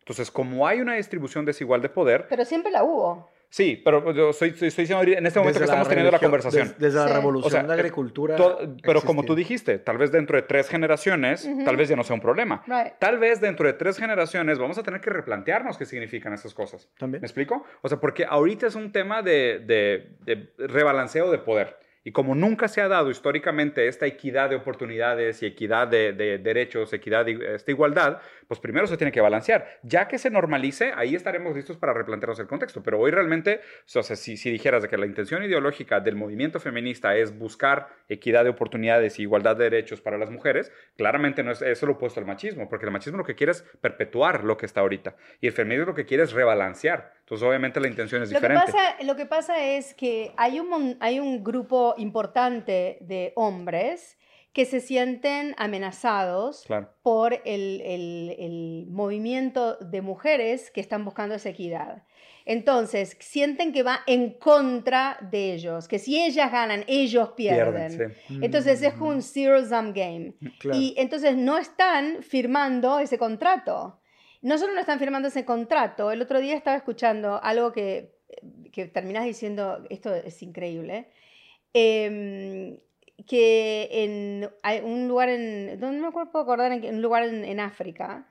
Entonces, como hay una distribución desigual de poder... Pero siempre la hubo. Sí, pero yo estoy, estoy, diciendo en este momento que estamos teniendo la conversación. Desde, la revolución de la agricultura. pero como tú dijiste, tal vez dentro de tres generaciones, tal vez ya no sea un problema. Tal vez dentro de tres generaciones vamos a tener que replantearnos qué significan esas cosas. ¿También? ¿Me explico? O sea, porque ahorita es un tema de, de, de rebalanceo de poder. Y como nunca se ha dado históricamente esta equidad de oportunidades y equidad de, derechos, equidad de esta igualdad, pues primero se tiene que balancear. Ya que se normalice, ahí estaremos listos para replantearnos el contexto. Pero hoy realmente, o sea, si, dijeras de que la intención ideológica del movimiento feminista es buscar equidad de oportunidades y igualdad de derechos para las mujeres, claramente no es, eso lo opuesto al machismo, porque el machismo lo que quiere es perpetuar lo que está ahorita. Y el feminismo lo que quiere es rebalancear. Entonces, obviamente, la intención es diferente. Lo que pasa, lo que pasa es que hay un, hay un grupo importante de hombres que se sienten amenazados por el, el, el, movimiento de mujeres que están buscando esa equidad. Entonces, sienten que va en contra de ellos, que si ellas ganan, ellos pierden. Entonces, es un zero-sum game. Y entonces no están firmando ese contrato no solo no están firmando ese contrato, el otro día estaba escuchando algo que, que terminas diciendo, esto es increíble, em, que en un lugar en, no me acuerdo, puedo acordar, en un lugar en, África,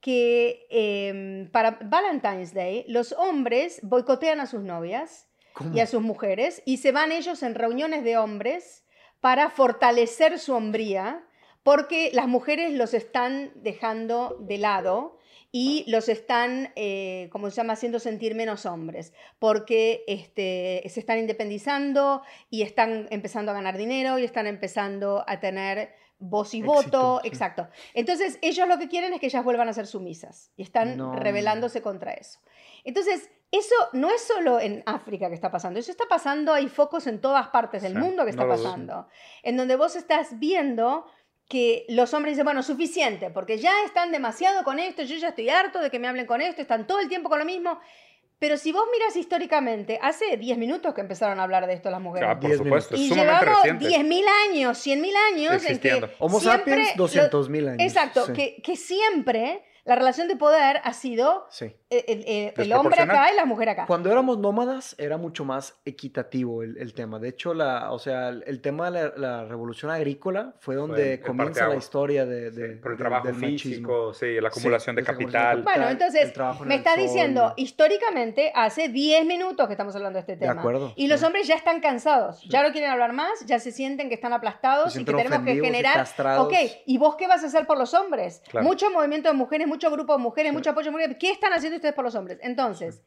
que em, para Valentine's Day los hombres boicotean a sus novias y a sus mujeres y se van ellos en reuniones de hombres para fortalecer su hombría porque las mujeres los están dejando de lado y los están, eh, como se llama, haciendo sentir menos hombres, porque este, se están independizando y están empezando a ganar dinero y están empezando a tener voz y voto, exacto. Entonces, ellos lo que quieren es que ellas vuelvan a ser sumisas y están rebelándose contra eso. Entonces, eso no es solo en África que está pasando, eso está pasando, hay focos en todas partes del mundo que está pasando, en donde vos estás viendo que los hombres dicen, bueno, suficiente, porque ya están demasiado con esto, yo ya estoy harto de que me hablen con esto, están todo el tiempo con lo mismo. Pero si vos miras históricamente, hace 10 minutos que empezaron a hablar de esto las mujeres. Ah, por supuesto, y llevamos 10.000 años, 100.000 años. En que Homo sapiens, 200.000 años. Exacto, que, que siempre la relación de poder ha sido eh, eh, el, hombre acá y la mujer acá. Cuando éramos nómadas era mucho más equitativo el, tema. De hecho, la, o sea, el, tema de la, revolución agrícola fue donde comienza la historia de, por el trabajo físico, sí, la acumulación de capital. Bueno, entonces me está diciendo, históricamente, hace 10 minutos que estamos hablando de este tema. De acuerdo. Y los hombres ya están cansados, ya no quieren hablar más, ya se sienten que están aplastados y que tenemos que generar... ok, ¿y vos qué vas a hacer por los hombres? Mucho movimiento de mujeres, mucho grupo de mujeres, mucho apoyo de mujeres. ¿Qué están haciendo ustedes por los hombres? Entonces,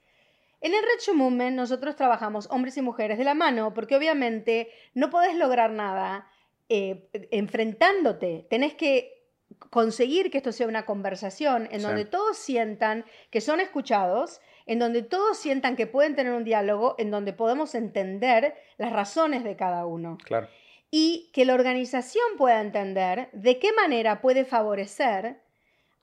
en el Red Movement nosotros trabajamos hombres y mujeres de la mano, porque obviamente no podés lograr nada eh, enfrentándote. Tenés que conseguir que esto sea una conversación en donde todos sientan que son escuchados, en donde todos sientan que pueden tener un diálogo, en donde podemos entender las razones de cada uno. Claro. Y que la organización pueda entender de qué manera puede favorecer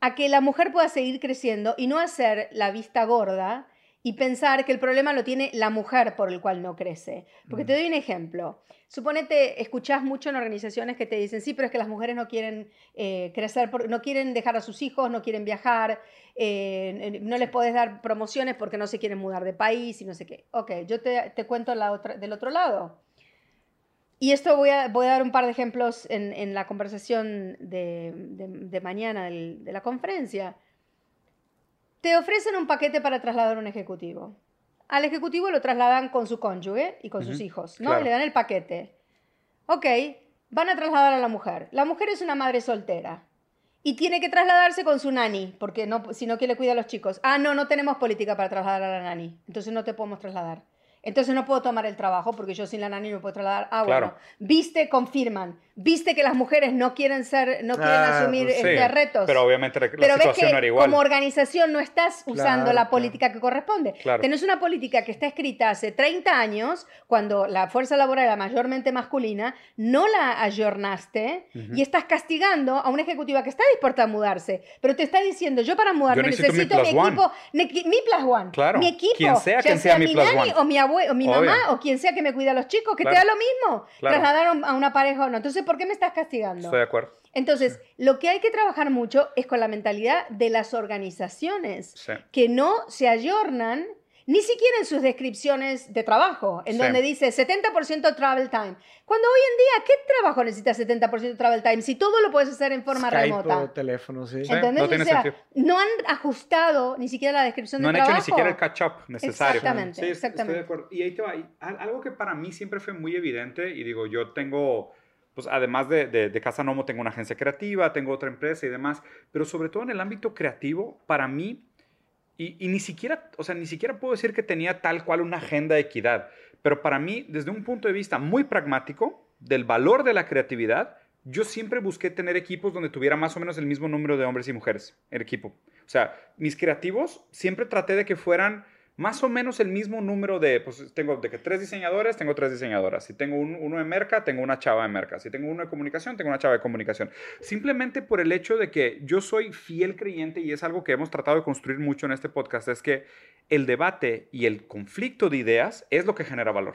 a que la mujer pueda seguir creciendo y no hacer la vista gorda y pensar que el problema lo tiene la mujer por el cual no crece. Porque te mm. doy un ejemplo. Suponete, escuchás mucho en organizaciones que te dicen, sí, pero es que las mujeres no quieren eh, crecer, no quieren dejar a sus hijos, no quieren viajar, eh, no les puedes dar promociones porque no se quieren mudar de país y no sé qué. Ok, yo te, cuento la otra, del otro lado. Y esto voy a, voy a dar un par de ejemplos en, la conversación de, mañana de la conferencia. Te ofrecen un paquete para trasladar a un ejecutivo. Al ejecutivo lo trasladan con su cónyuge y con sus hijos, ¿no? Le dan el paquete. Ok, van a trasladar a la mujer. La mujer es una madre soltera y tiene que trasladarse con su nani, porque no, si no quiere cuidar a los chicos. Ah, no, no tenemos política para trasladar a la nani, entonces no te podemos trasladar. Entonces no puedo tomar el trabajo porque yo sin la nani no puedo trasladar. Ah, bueno, viste, confirman. Viste que las mujeres no quieren ser, no quieren ah, asumir pues este, retos. Pero obviamente la, pero situación ves que era igual. Como organización no estás usando la política que corresponde. Tenés una política que está escrita hace 30 años, cuando la fuerza laboral era mayormente masculina, no la ayornaste y estás castigando a una ejecutiva que está dispuesta a mudarse, pero te está diciendo, yo para mudarme necesito, mi, equipo, mi plus one, claro. mi equipo, quien sea, quien sea, mi, nani, o mi abuelo, o mi mamá, o quien sea que me cuida a los chicos, que te da lo mismo, trasladaron a una pareja o no. Entonces, ¿por qué me estás castigando? Estoy de acuerdo. Entonces, lo que hay que trabajar mucho es con la mentalidad de las organizaciones, que no se ayornan ni siquiera en sus descripciones de trabajo, en donde dice 70% travel time. Cuando hoy en día, ¿qué trabajo necesita 70% travel time si todo lo puedes hacer en forma remota? O teléfono, sí. ¿Entendés? No, o sea, no han ajustado ni siquiera la descripción de trabajo. No han hecho ni siquiera el catch-up necesario. Exactamente, sí, exactamente. Estoy de acuerdo. Y ahí te va. algo que para mí siempre fue muy evidente, y digo, yo tengo pues además de, de, Casa Nomo tengo una agencia creativa, tengo otra empresa y demás, pero sobre todo en el ámbito creativo, para mí, y, ni siquiera, o sea, ni siquiera puedo decir que tenía tal cual una agenda de equidad, pero para mí, desde un punto de vista muy pragmático, del valor de la creatividad, yo siempre busqué tener equipos donde tuviera más o menos el mismo número de hombres y mujeres, el equipo. O sea, mis creativos siempre traté de que fueran más o menos el mismo número de, pues tengo de que tres diseñadores, tengo tres diseñadoras. Si tengo uno de merca, tengo una chava de merca. Si tengo uno de comunicación, tengo una chava de comunicación. Simplemente por el hecho de que yo soy fiel creyente y es algo que hemos tratado de construir mucho en este podcast, es que el debate y el conflicto de ideas es lo que genera valor.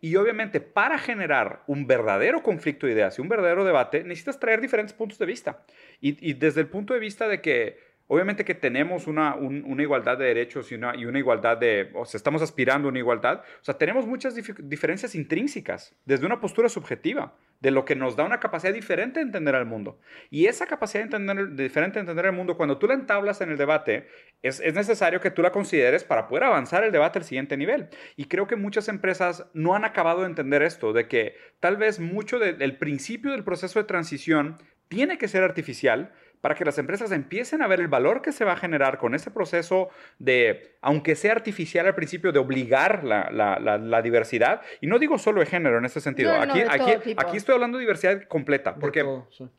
Y obviamente para generar un verdadero conflicto de ideas y un verdadero debate, necesitas traer diferentes puntos de vista. Y desde el punto de vista de que Obviamente que tenemos una, una igualdad de derechos y una, y una, igualdad de, o sea, estamos aspirando a una igualdad. O sea, tenemos muchas diferencias intrínsecas desde una postura subjetiva, de lo que nos da una capacidad diferente de entender al mundo. Y esa capacidad de entender, diferente de entender el mundo, cuando tú la entablas en el debate, es, es, necesario que tú la consideres para poder avanzar el debate al siguiente nivel. Y creo que muchas empresas no han acabado de entender esto, de que tal vez mucho del principio del proceso de transición tiene que ser artificial, para que las empresas empiecen a ver el valor que se va a generar con ese proceso de, aunque sea artificial al principio, de obligar la, la, la, diversidad. Y no digo solo de género en ese sentido. aquí, aquí, aquí, estoy hablando de diversidad completa. Porque,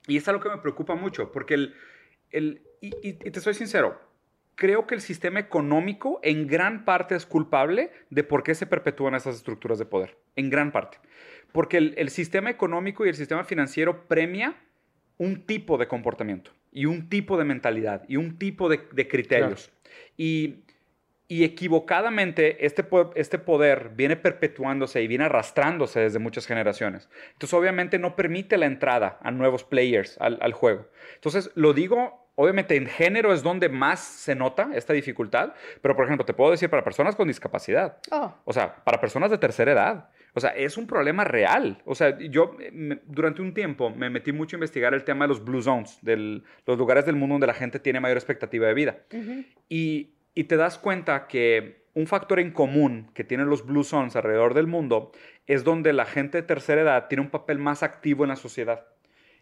Y es algo que me preocupa mucho, porque el... el y, y, te soy sincero, creo que el sistema económico en gran parte es culpable de por qué se perpetúan esas estructuras de poder. En gran parte. Porque el, el sistema económico y el sistema financiero premia un tipo de comportamiento y un tipo de mentalidad y un tipo de, criterios. Y, equivocadamente este, este poder viene perpetuándose y viene arrastrándose desde muchas generaciones. Entonces obviamente no permite la entrada a nuevos players al, juego. Entonces lo digo Obviamente en género es donde más se nota esta dificultad, pero por ejemplo te puedo decir para personas con discapacidad, oh. o sea, para personas de tercera edad, o sea, es un problema real. O sea, yo durante un tiempo me metí mucho a investigar el tema de los blue zones, de los lugares del mundo donde la gente tiene mayor expectativa de vida. y, y te das cuenta que un factor en común que tienen los blue zones alrededor del mundo es donde la gente de tercera edad tiene un papel más activo en la sociedad.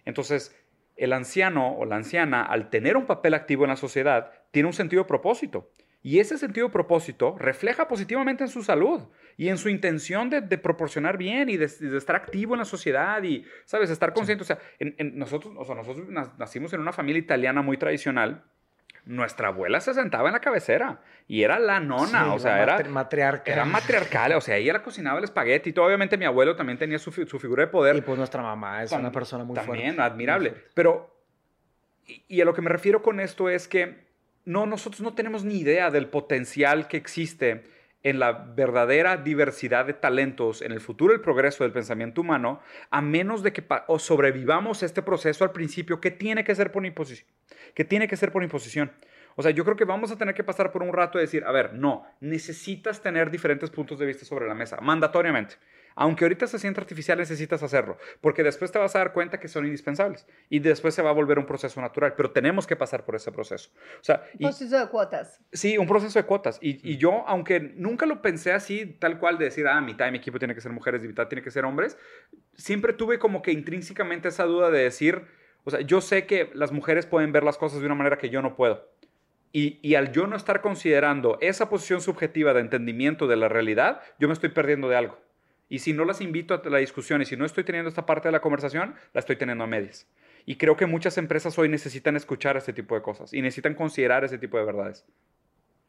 Entonces, el anciano o la anciana, al tener un papel activo en la sociedad, tiene un sentido de propósito. Y ese sentido de propósito refleja positivamente en su salud y en su intención de, proporcionar bien y de, estar activo en la sociedad y, ¿sabes?, estar consciente. O sea, en, nosotros, o sea, nosotros nacimos en una familia italiana muy tradicional. Nuestra abuela se sentaba en la cabecera y era la nona, o sea, era matriarcal. Era matriarcal, o sea, ella cocinaba el espagueti y todo. Obviamente mi abuelo también tenía su, figura de poder. Y pues nuestra mamá es una persona muy fuerte. También, admirable. Pero, y a lo que me refiero con esto es que no, nosotros no tenemos ni idea del potencial que existe en la verdadera diversidad de talentos en el futuro del progreso del pensamiento humano, a menos de que sobrevivamos este proceso al principio, que tiene que ser por imposición. Que tiene que ser por imposición. O sea, yo creo que vamos a tener que pasar por un rato y decir, a ver, no, necesitas tener diferentes puntos de vista sobre la mesa, mandatoriamente. Aunque ahorita se sienta artificial, necesitas hacerlo, porque después te vas a dar cuenta que son indispensables y después se va a volver un proceso natural, pero tenemos que pasar por ese proceso. O sea, un proceso de cuotas. Sí, un proceso de cuotas. Y, yo, aunque nunca lo pensé así, tal cual, de decir, ah, mitad de mi equipo tiene que ser mujeres y mitad tiene que ser hombres, siempre tuve como que intrínsecamente esa duda de decir, o sea, yo sé que las mujeres pueden ver las cosas de una manera que yo no puedo. Y, y, al yo no estar considerando esa posición subjetiva de entendimiento de la realidad, yo me estoy perdiendo de algo. Y si no las invito a la discusión y si no estoy teniendo esta parte de la conversación, la estoy teniendo a medias. Y creo que muchas empresas hoy necesitan escuchar este tipo de cosas y necesitan considerar ese tipo de verdades.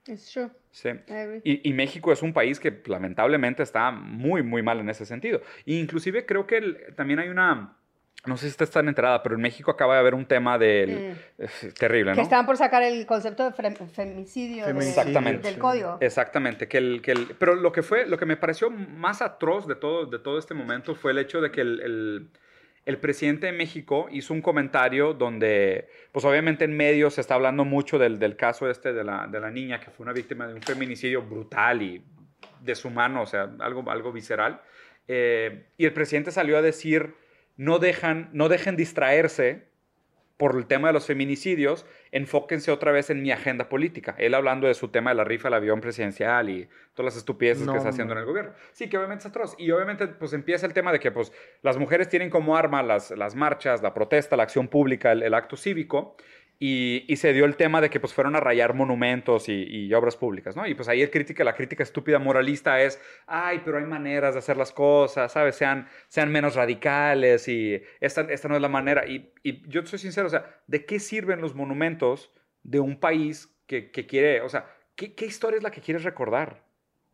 Es true. Sí. Y, y, México es un país que lamentablemente está muy, muy mal en ese sentido. E inclusive creo que también hay una no sé si ustedes están enterada, pero en México acaba de haber un tema del... Mm. terrible, ¿no? Que estaban por sacar el concepto de femicidio, Exactamente. del código. Exactamente. Que el, que el, pero lo que, fue, lo que me pareció más atroz de todo, de todo este momento fue el hecho de que el, el, presidente de México hizo un comentario donde, pues obviamente en medios se está hablando mucho del, del caso este de la, de la niña que fue una víctima de un feminicidio brutal y deshumano, o sea, algo, algo visceral. Eh, y el presidente salió a decir no, dejan, no dejen distraerse por el tema de los feminicidios, enfóquense otra vez en mi agenda política. Él hablando de su tema de la rifa del avión presidencial y todas las estupideces que está haciendo en el gobierno. Sí, que obviamente es atroz. Y obviamente pues empieza el tema de que pues las mujeres tienen como arma las, las marchas, la protesta, la acción pública, el acto cívico. Y, se dio el tema de que pues fueron a rayar monumentos y, obras públicas, ¿no? Y pues ahí el crítica, la crítica estúpida moralista es, ay, pero hay maneras de hacer las cosas, ¿sabes? Sean, sean menos radicales y esta, esta no es la manera. Y, yo soy sincero, o sea, ¿de qué sirven los monumentos de un país que, quiere, o sea, ¿qué, ¿qué historia es la que quieres recordar?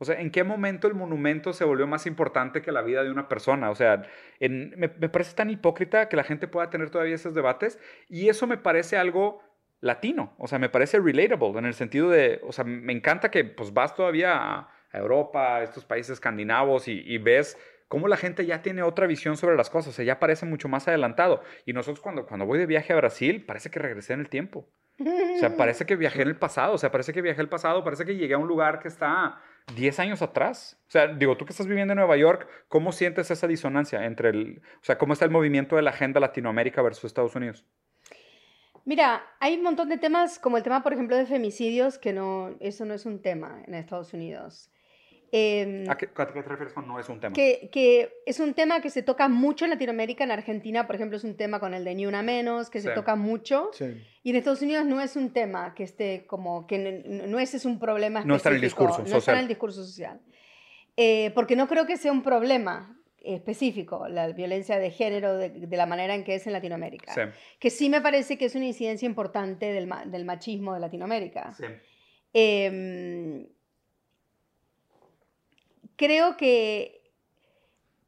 O sea, ¿en qué momento el monumento se volvió más importante que la vida de una persona? O sea, me, parece tan hipócrita que la gente pueda tener todavía esos debates y eso me parece algo latino, o sea, me parece relatable en el sentido de, o sea, me encanta que pues vas todavía a, Europa, a estos países escandinavos y, ves cómo la gente ya tiene otra visión sobre las cosas, o sea, ya parece mucho más adelantado. Y nosotros cuando, cuando voy de viaje a Brasil, parece que regresé en el tiempo. O sea, parece que viajé en el [laughs] pasado, o sea, parece que viajé el pasado, parece que llegué a un lugar que está 10 años atrás. O sea, digo, tú que estás viviendo en Nueva York, ¿cómo sientes esa disonancia entre el, o sea, cómo está el movimiento de la agenda Latinoamérica versus Estados Unidos? Mira, hay un montón de temas, como el tema, por ejemplo, de femicidios, que no, eso no es un tema en Estados Unidos. Em, ¿A, qué, te refieres con no es un tema? Que, es un tema que se toca mucho en Latinoamérica, en Argentina, por ejemplo, es un tema con el de Ni Una Menos, que se toca mucho. Y en Estados Unidos no es un tema que esté como, que no, ese es un problema específico. No está en el discurso social. No está en el discurso social. Eh, porque no creo que sea un problema específico, la violencia de género de, la manera en que es en Latinoamérica. Que sí me parece que es una incidencia importante del, del machismo de Latinoamérica. Sí. Eh, creo que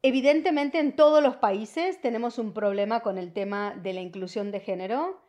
evidentemente en todos los países tenemos un problema con el tema de la inclusión de género,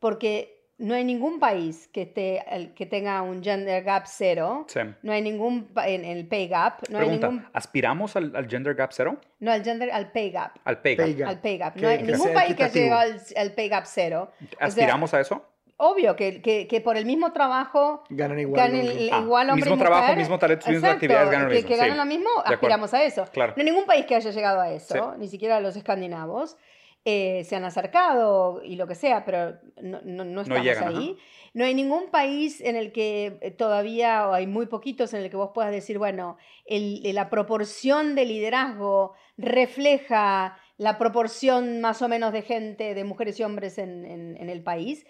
porque no hay ningún país que, esté, que tenga un gender gap cero. No hay ningún en el pay gap. No hay ningún... ¿aspiramos al, gender gap cero? No, al gender, al pay gap. Al pay gap. Al pay gap. No hay ningún país que haya llegado al, pay gap cero. ¿Aspiramos a eso? Obvio que, que, que, por el mismo trabajo ganan igual, ganan igual hombre mismo trabajo, mismo talento, mismas actividades ganan lo mismo. Que, ganan lo mismo, aspiramos a eso. No hay ningún país que haya llegado a eso, ni siquiera los escandinavos. Eh, se han acercado y lo que sea, pero no, no, no estamos ahí. No hay ningún país en el que eh, todavía, o hay muy poquitos en el que vos puedas decir, bueno, el, la proporción de liderazgo refleja la proporción más o menos de gente, de mujeres y hombres en, en, en el país.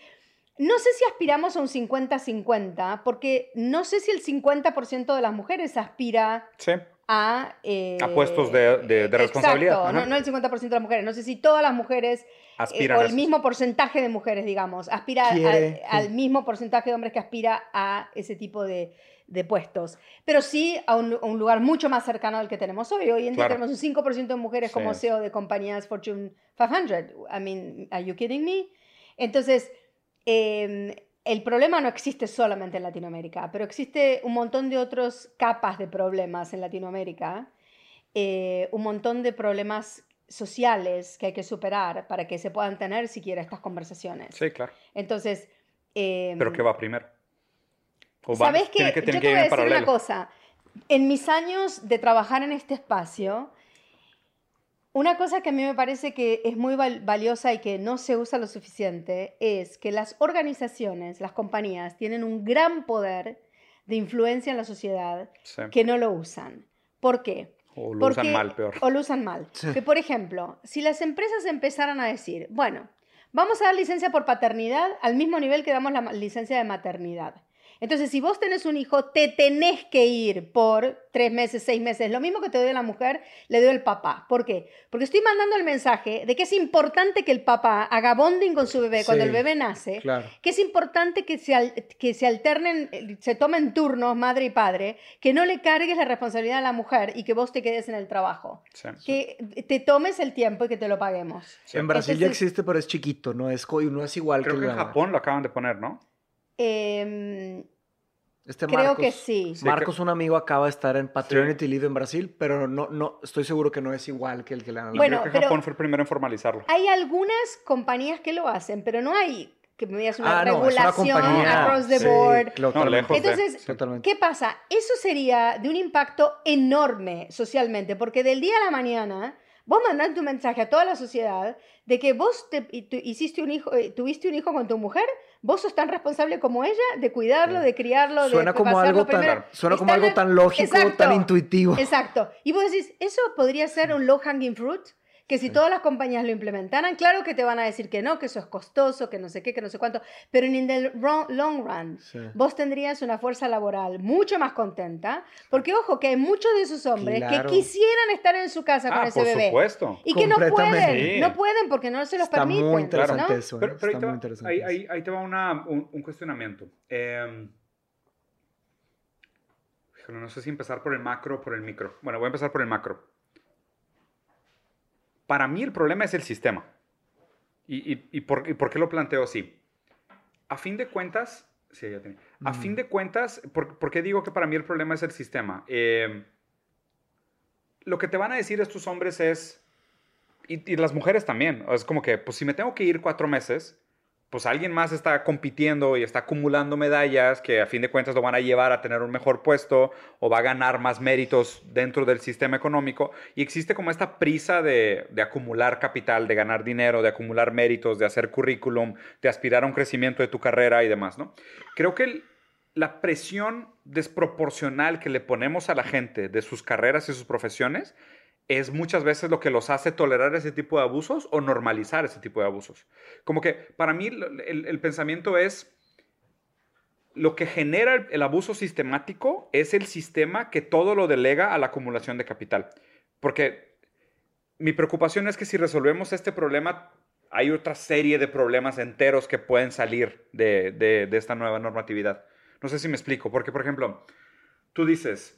No sé si aspiramos a un 50-50, porque no sé si el 50% de las mujeres aspira a... Eh, a puestos de, de, responsabilidad. no, no, el 50% de las mujeres. No sé si todas las mujeres, eh, aspiran o el mismo porcentaje de mujeres, digamos, aspira al, mismo porcentaje de hombres que aspira a ese tipo de, de puestos. Pero sí a un, un, lugar mucho más cercano al que tenemos hoy. Hoy en día tenemos un 5% de mujeres como CEO de compañías Fortune 500. I mean, are you kidding me? Entonces... Em, el problema no existe solamente en Latinoamérica, pero existe un montón de otras capas de problemas en Latinoamérica, eh, un montón de problemas sociales que hay que superar para que se puedan tener siquiera estas conversaciones. Sí, claro. Entonces... Em, ¿Pero qué va primero? ¿Sabes qué? Que, Yo te voy a decir una cosa. En mis años de trabajar en este espacio, una cosa que a mí me parece que es muy valiosa y que no se usa lo suficiente es que las organizaciones, las compañías, tienen un gran poder de influencia en la sociedad que no lo usan. ¿Por qué? O lo usan mal, peor. O lo usan mal. Que, por ejemplo, si las empresas empezaran a decir, bueno, vamos a dar licencia por paternidad al mismo nivel que damos la licencia de maternidad. Entonces, si vos tenés un hijo, te tenés que ir por tres meses, seis meses. Lo mismo que te doy a la mujer, le doy al papá. ¿Por qué? Porque estoy mandando el mensaje de que es importante que el papá haga bonding con su bebé cuando el bebé nace. Que es importante que se, que se alternen, se tomen turnos, madre y padre, que no le cargues la responsabilidad a la mujer y que vos te quedes en el trabajo. Que te tomes el tiempo y que te lo paguemos. En Brasil ya existe, pero es chiquito, no es, no es igual Creo que, en Japón lo acaban de poner, ¿no? Eh, este creo que sí. Marcos, un amigo, acaba de estar en Paternity Leave en Brasil, pero no, no, estoy seguro que no es igual que el que le han Bueno, creo que Japón fue el primero en formalizarlo. Hay algunas compañías que lo hacen, pero no hay que me digas una ah, regulación across the board. Entonces, ¿qué pasa? Eso sería de un impacto enorme socialmente, porque del día a la mañana vos mandaste un mensaje a toda la sociedad de que vos te, hiciste un hijo, eh, tuviste un hijo con tu mujer, vos sos tan responsable como ella de cuidarlo, de criarlo, suena de como algo tan, Suena como algo tan lógico, tan intuitivo. Exacto. Y vos decís, ¿eso podría ser un low hanging fruit? Que si todas las compañías lo implementaran, claro que te van a decir que no, que eso es costoso, que no sé qué, que no sé cuánto, pero en el long run vos tendrías una fuerza laboral mucho más contenta, porque ojo, que hay muchos de esos hombres que quisieran estar en su casa con ah, ese bebé. Supuesto. Y que no pueden, no pueden porque no se los Está permiten. Muy interesante eso. Pero, ahí, te va, un, cuestionamiento. Eh, no sé si empezar por el macro o por el micro. Bueno, voy a empezar por el macro. Para mí el problema es el sistema. ¿Y, por, qué lo planteo así? A fin de cuentas, sí, ya tenía. A fin de cuentas, ¿por, qué digo que para mí el problema es el sistema? Eh, lo que te van a decir estos hombres es, y, y, las mujeres también, es como que, pues si me tengo que ir cuatro meses, pues alguien más está compitiendo y está acumulando medallas que a fin de cuentas lo van a llevar a tener un mejor puesto o va a ganar más méritos dentro del sistema económico. Y existe como esta prisa de, acumular capital, de ganar dinero, de acumular méritos, de hacer currículum, de aspirar a un crecimiento de tu carrera y demás, ¿no? Creo que la presión desproporcional que le ponemos a la gente de sus carreras y sus profesiones es muchas veces lo que los hace tolerar ese tipo de abusos o normalizar ese tipo de abusos. Como que para mí el, pensamiento es, lo que genera el, abuso sistemático es el sistema que todo lo delega a la acumulación de capital. Porque mi preocupación es que si resolvemos este problema, hay otra serie de problemas enteros que pueden salir de, de esta nueva normatividad. No sé si me explico, porque por ejemplo, tú dices,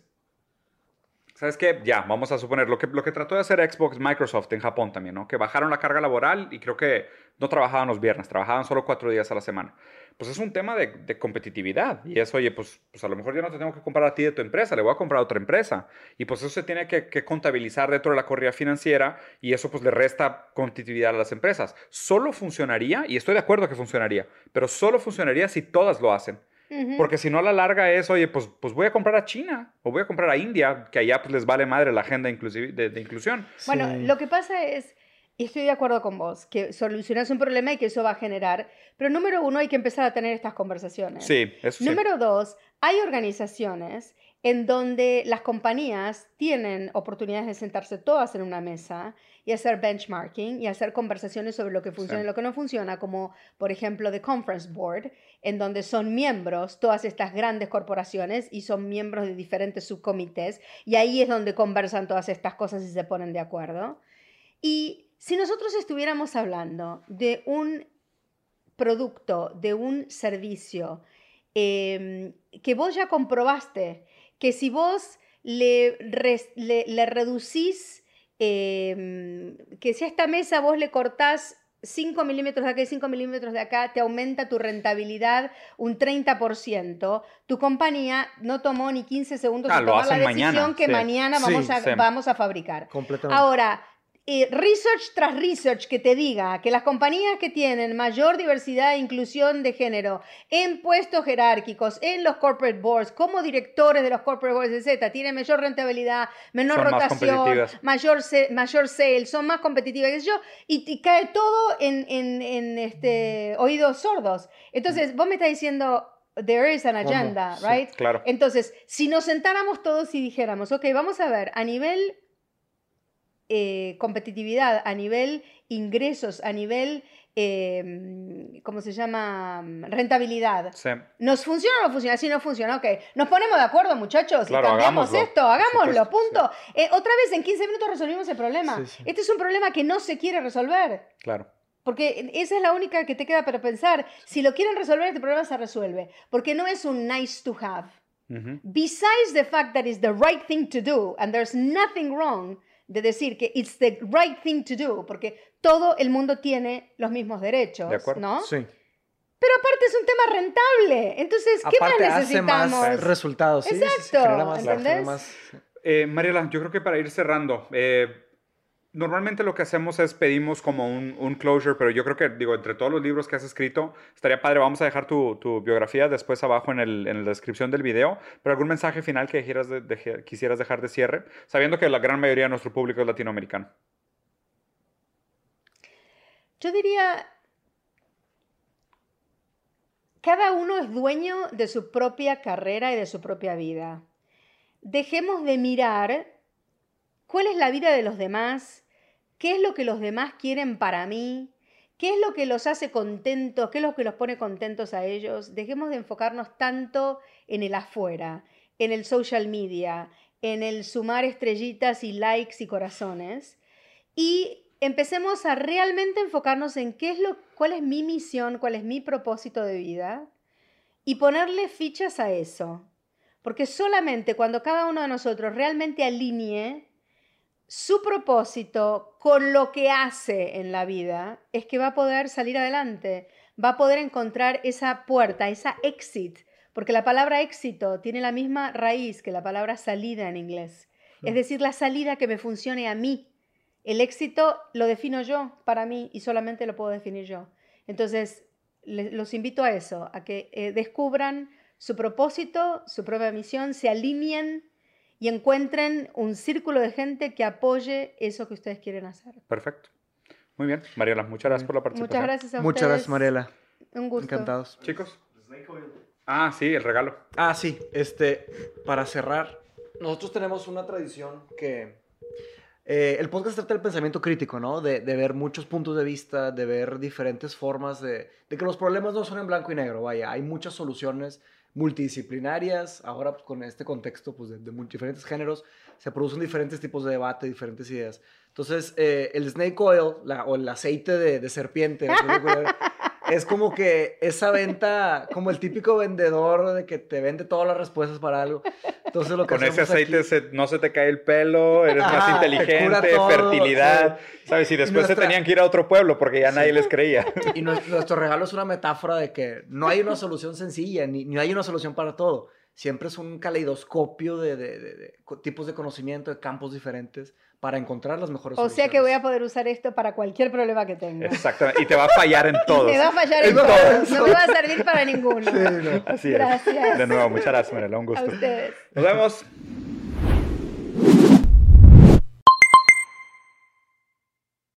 ¿Sabes qué? Ya, vamos a suponer lo que, lo que trató de hacer Xbox Microsoft en Japón también, ¿no? Que bajaron la carga laboral y creo que no trabajaban los viernes, trabajaban solo cuatro días a la semana. Pues es un tema de, competitividad. Y es, oye, pues, pues a lo mejor yo no te tengo que comprar a ti de tu empresa, le voy a comprar a otra empresa. Y pues eso se tiene que, que contabilizar dentro de la corrida financiera y eso pues le resta competitividad a las empresas. Solo funcionaría, y estoy de acuerdo que funcionaría, pero solo funcionaría si todas lo hacen. Porque si no a la larga es, oye, pues, pues voy a comprar a China o voy a comprar a India, que allá pues les vale madre la agenda de, de, inclusión. Bueno, lo que pasa es, y estoy de acuerdo con vos, que solucionas un problema y que eso va a generar, pero número uno, hay que empezar a tener estas conversaciones. Sí, eso Número dos, hay organizaciones en donde las compañías tienen oportunidades de sentarse todas en una mesa y hacer benchmarking y hacer conversaciones sobre lo que funciona y lo que no funciona, como por ejemplo The Conference Board, en donde son miembros todas estas grandes corporaciones y son miembros de diferentes subcomités y ahí es donde conversan todas estas cosas y se ponen de acuerdo. Y si nosotros estuviéramos hablando de un producto, de un servicio em, que vos ya comprobaste, que si vos le, reducís, em, que si a esta mesa vos le cortás 5 milímetros de acá y 5 milímetros de acá te aumenta tu rentabilidad un 30%, tu compañía no tomó ni 15 segundos ah, de tomar la decisión que mañana vamos, a, vamos a fabricar. Ahora, research tras research que te diga que las compañías que tienen mayor diversidad e inclusión de género en puestos jerárquicos, en los corporate boards, como directores de los corporate boards, etc., tienen mayor rentabilidad, menor rotación, mayor, mayor sales, son más competitivas, yo, y, cae todo en, en, este, oídos sordos. Entonces, vos me estás diciendo, there is an agenda, right? claro. Entonces, si nos sentáramos todos y dijéramos, ok, vamos a ver, a nivel eh, competitividad, a nivel ingresos, a nivel, em, ¿cómo se llama? Rentabilidad. ¿Nos funciona o no funciona? Si no funciona, ok. Nos ponemos de acuerdo, muchachos. Claro, cambiamos esto, hagámoslo, punto. Eh, otra vez, en 15 minutos resolvimos el problema. Este es un problema que no se quiere resolver. Claro. Porque esa es la única que te queda para pensar. Si lo quieren resolver, este problema se resuelve. Porque no es un nice to have. Besides the fact that it's the right thing to do and there's nothing wrong, de decir que it's the right thing to do, porque todo el mundo tiene los mismos derechos, ¿no? Sí. Pero aparte es un tema rentable. Entonces, ¿qué más necesitamos? Hace más resultados. Sí, Exacto. ¿entendés? Eh, Mariela, yo creo que para ir cerrando, eh, Normalmente lo que hacemos es pedimos como un, un, closure, pero yo creo que, digo, entre todos los libros que has escrito, estaría padre, vamos a dejar tu, tu biografía después abajo en, el, en, la descripción del video, pero algún mensaje final que de, quisieras dejar de cierre, sabiendo que la gran mayoría de nuestro público es latinoamericano. Yo diría, cada uno es dueño de su propia carrera y de su propia vida. Dejemos de mirar cuál es la vida de los demás, qué es lo que los demás quieren para mí, qué es lo que los hace contentos, qué es lo que los pone contentos a ellos. Dejemos de enfocarnos tanto en el afuera, en el social media, en el sumar estrellitas y likes y corazones y empecemos a realmente enfocarnos en qué es lo cuál es mi misión, cuál es mi propósito de vida y ponerle fichas a eso. Porque solamente cuando cada uno de nosotros realmente alinee su propósito con lo que hace en la vida es que va a poder salir adelante, va a poder encontrar esa puerta, esa exit, porque la palabra éxito tiene la misma raíz que la palabra salida en inglés. Es decir, la salida que me funcione a mí. El éxito lo defino yo para mí y solamente lo puedo definir yo. Entonces, los invito a eso, a que eh, descubran su propósito, su propia misión, se alineen y encuentren un círculo de gente que apoye eso que ustedes quieren hacer. Perfecto. Muy bien. Mariela, muchas gracias por la participación. Muchas gracias a Muchas gracias, Mariela. Un gusto. Encantados. Chicos. Ah, sí, el regalo. Ah, sí. Este, para cerrar, nosotros tenemos una tradición que... Eh, el podcast trata del pensamiento crítico, ¿no? De, de, ver muchos puntos de vista, de ver diferentes formas de, de que los problemas no son en blanco y negro, vaya, hay muchas soluciones multidisciplinarias, ahora pues, con este contexto pues, de, diferentes géneros, se producen diferentes tipos de debate, diferentes ideas. Entonces, eh, el snake oil o el aceite de, de serpiente, [laughs] es como que esa venta, como el típico vendedor de que te vende todas las respuestas para algo. Entonces lo que Con ese aceite no se te cae el pelo, eres más inteligente, fertilidad, ¿sabes? Y después se tenían que ir a otro pueblo porque ya nadie les creía. [laughs] Y nuestro regalo es una metáfora de que no hay una solución sencilla, ni, ni hay una solución para todo. Siempre es un caleidoscopio de, de, de tipos de conocimiento, de campos diferentes para encontrar las mejores o sea que voy a poder usar esto para cualquier problema que tenga. Exactamente. Y te va a fallar en [laughs] todos. te va a fallar en, todos. No me va a servir para ninguno. Sí, Así es. Gracias. De nuevo, muchas gracias, Mariela. Un gusto. A ustedes. Nos vemos.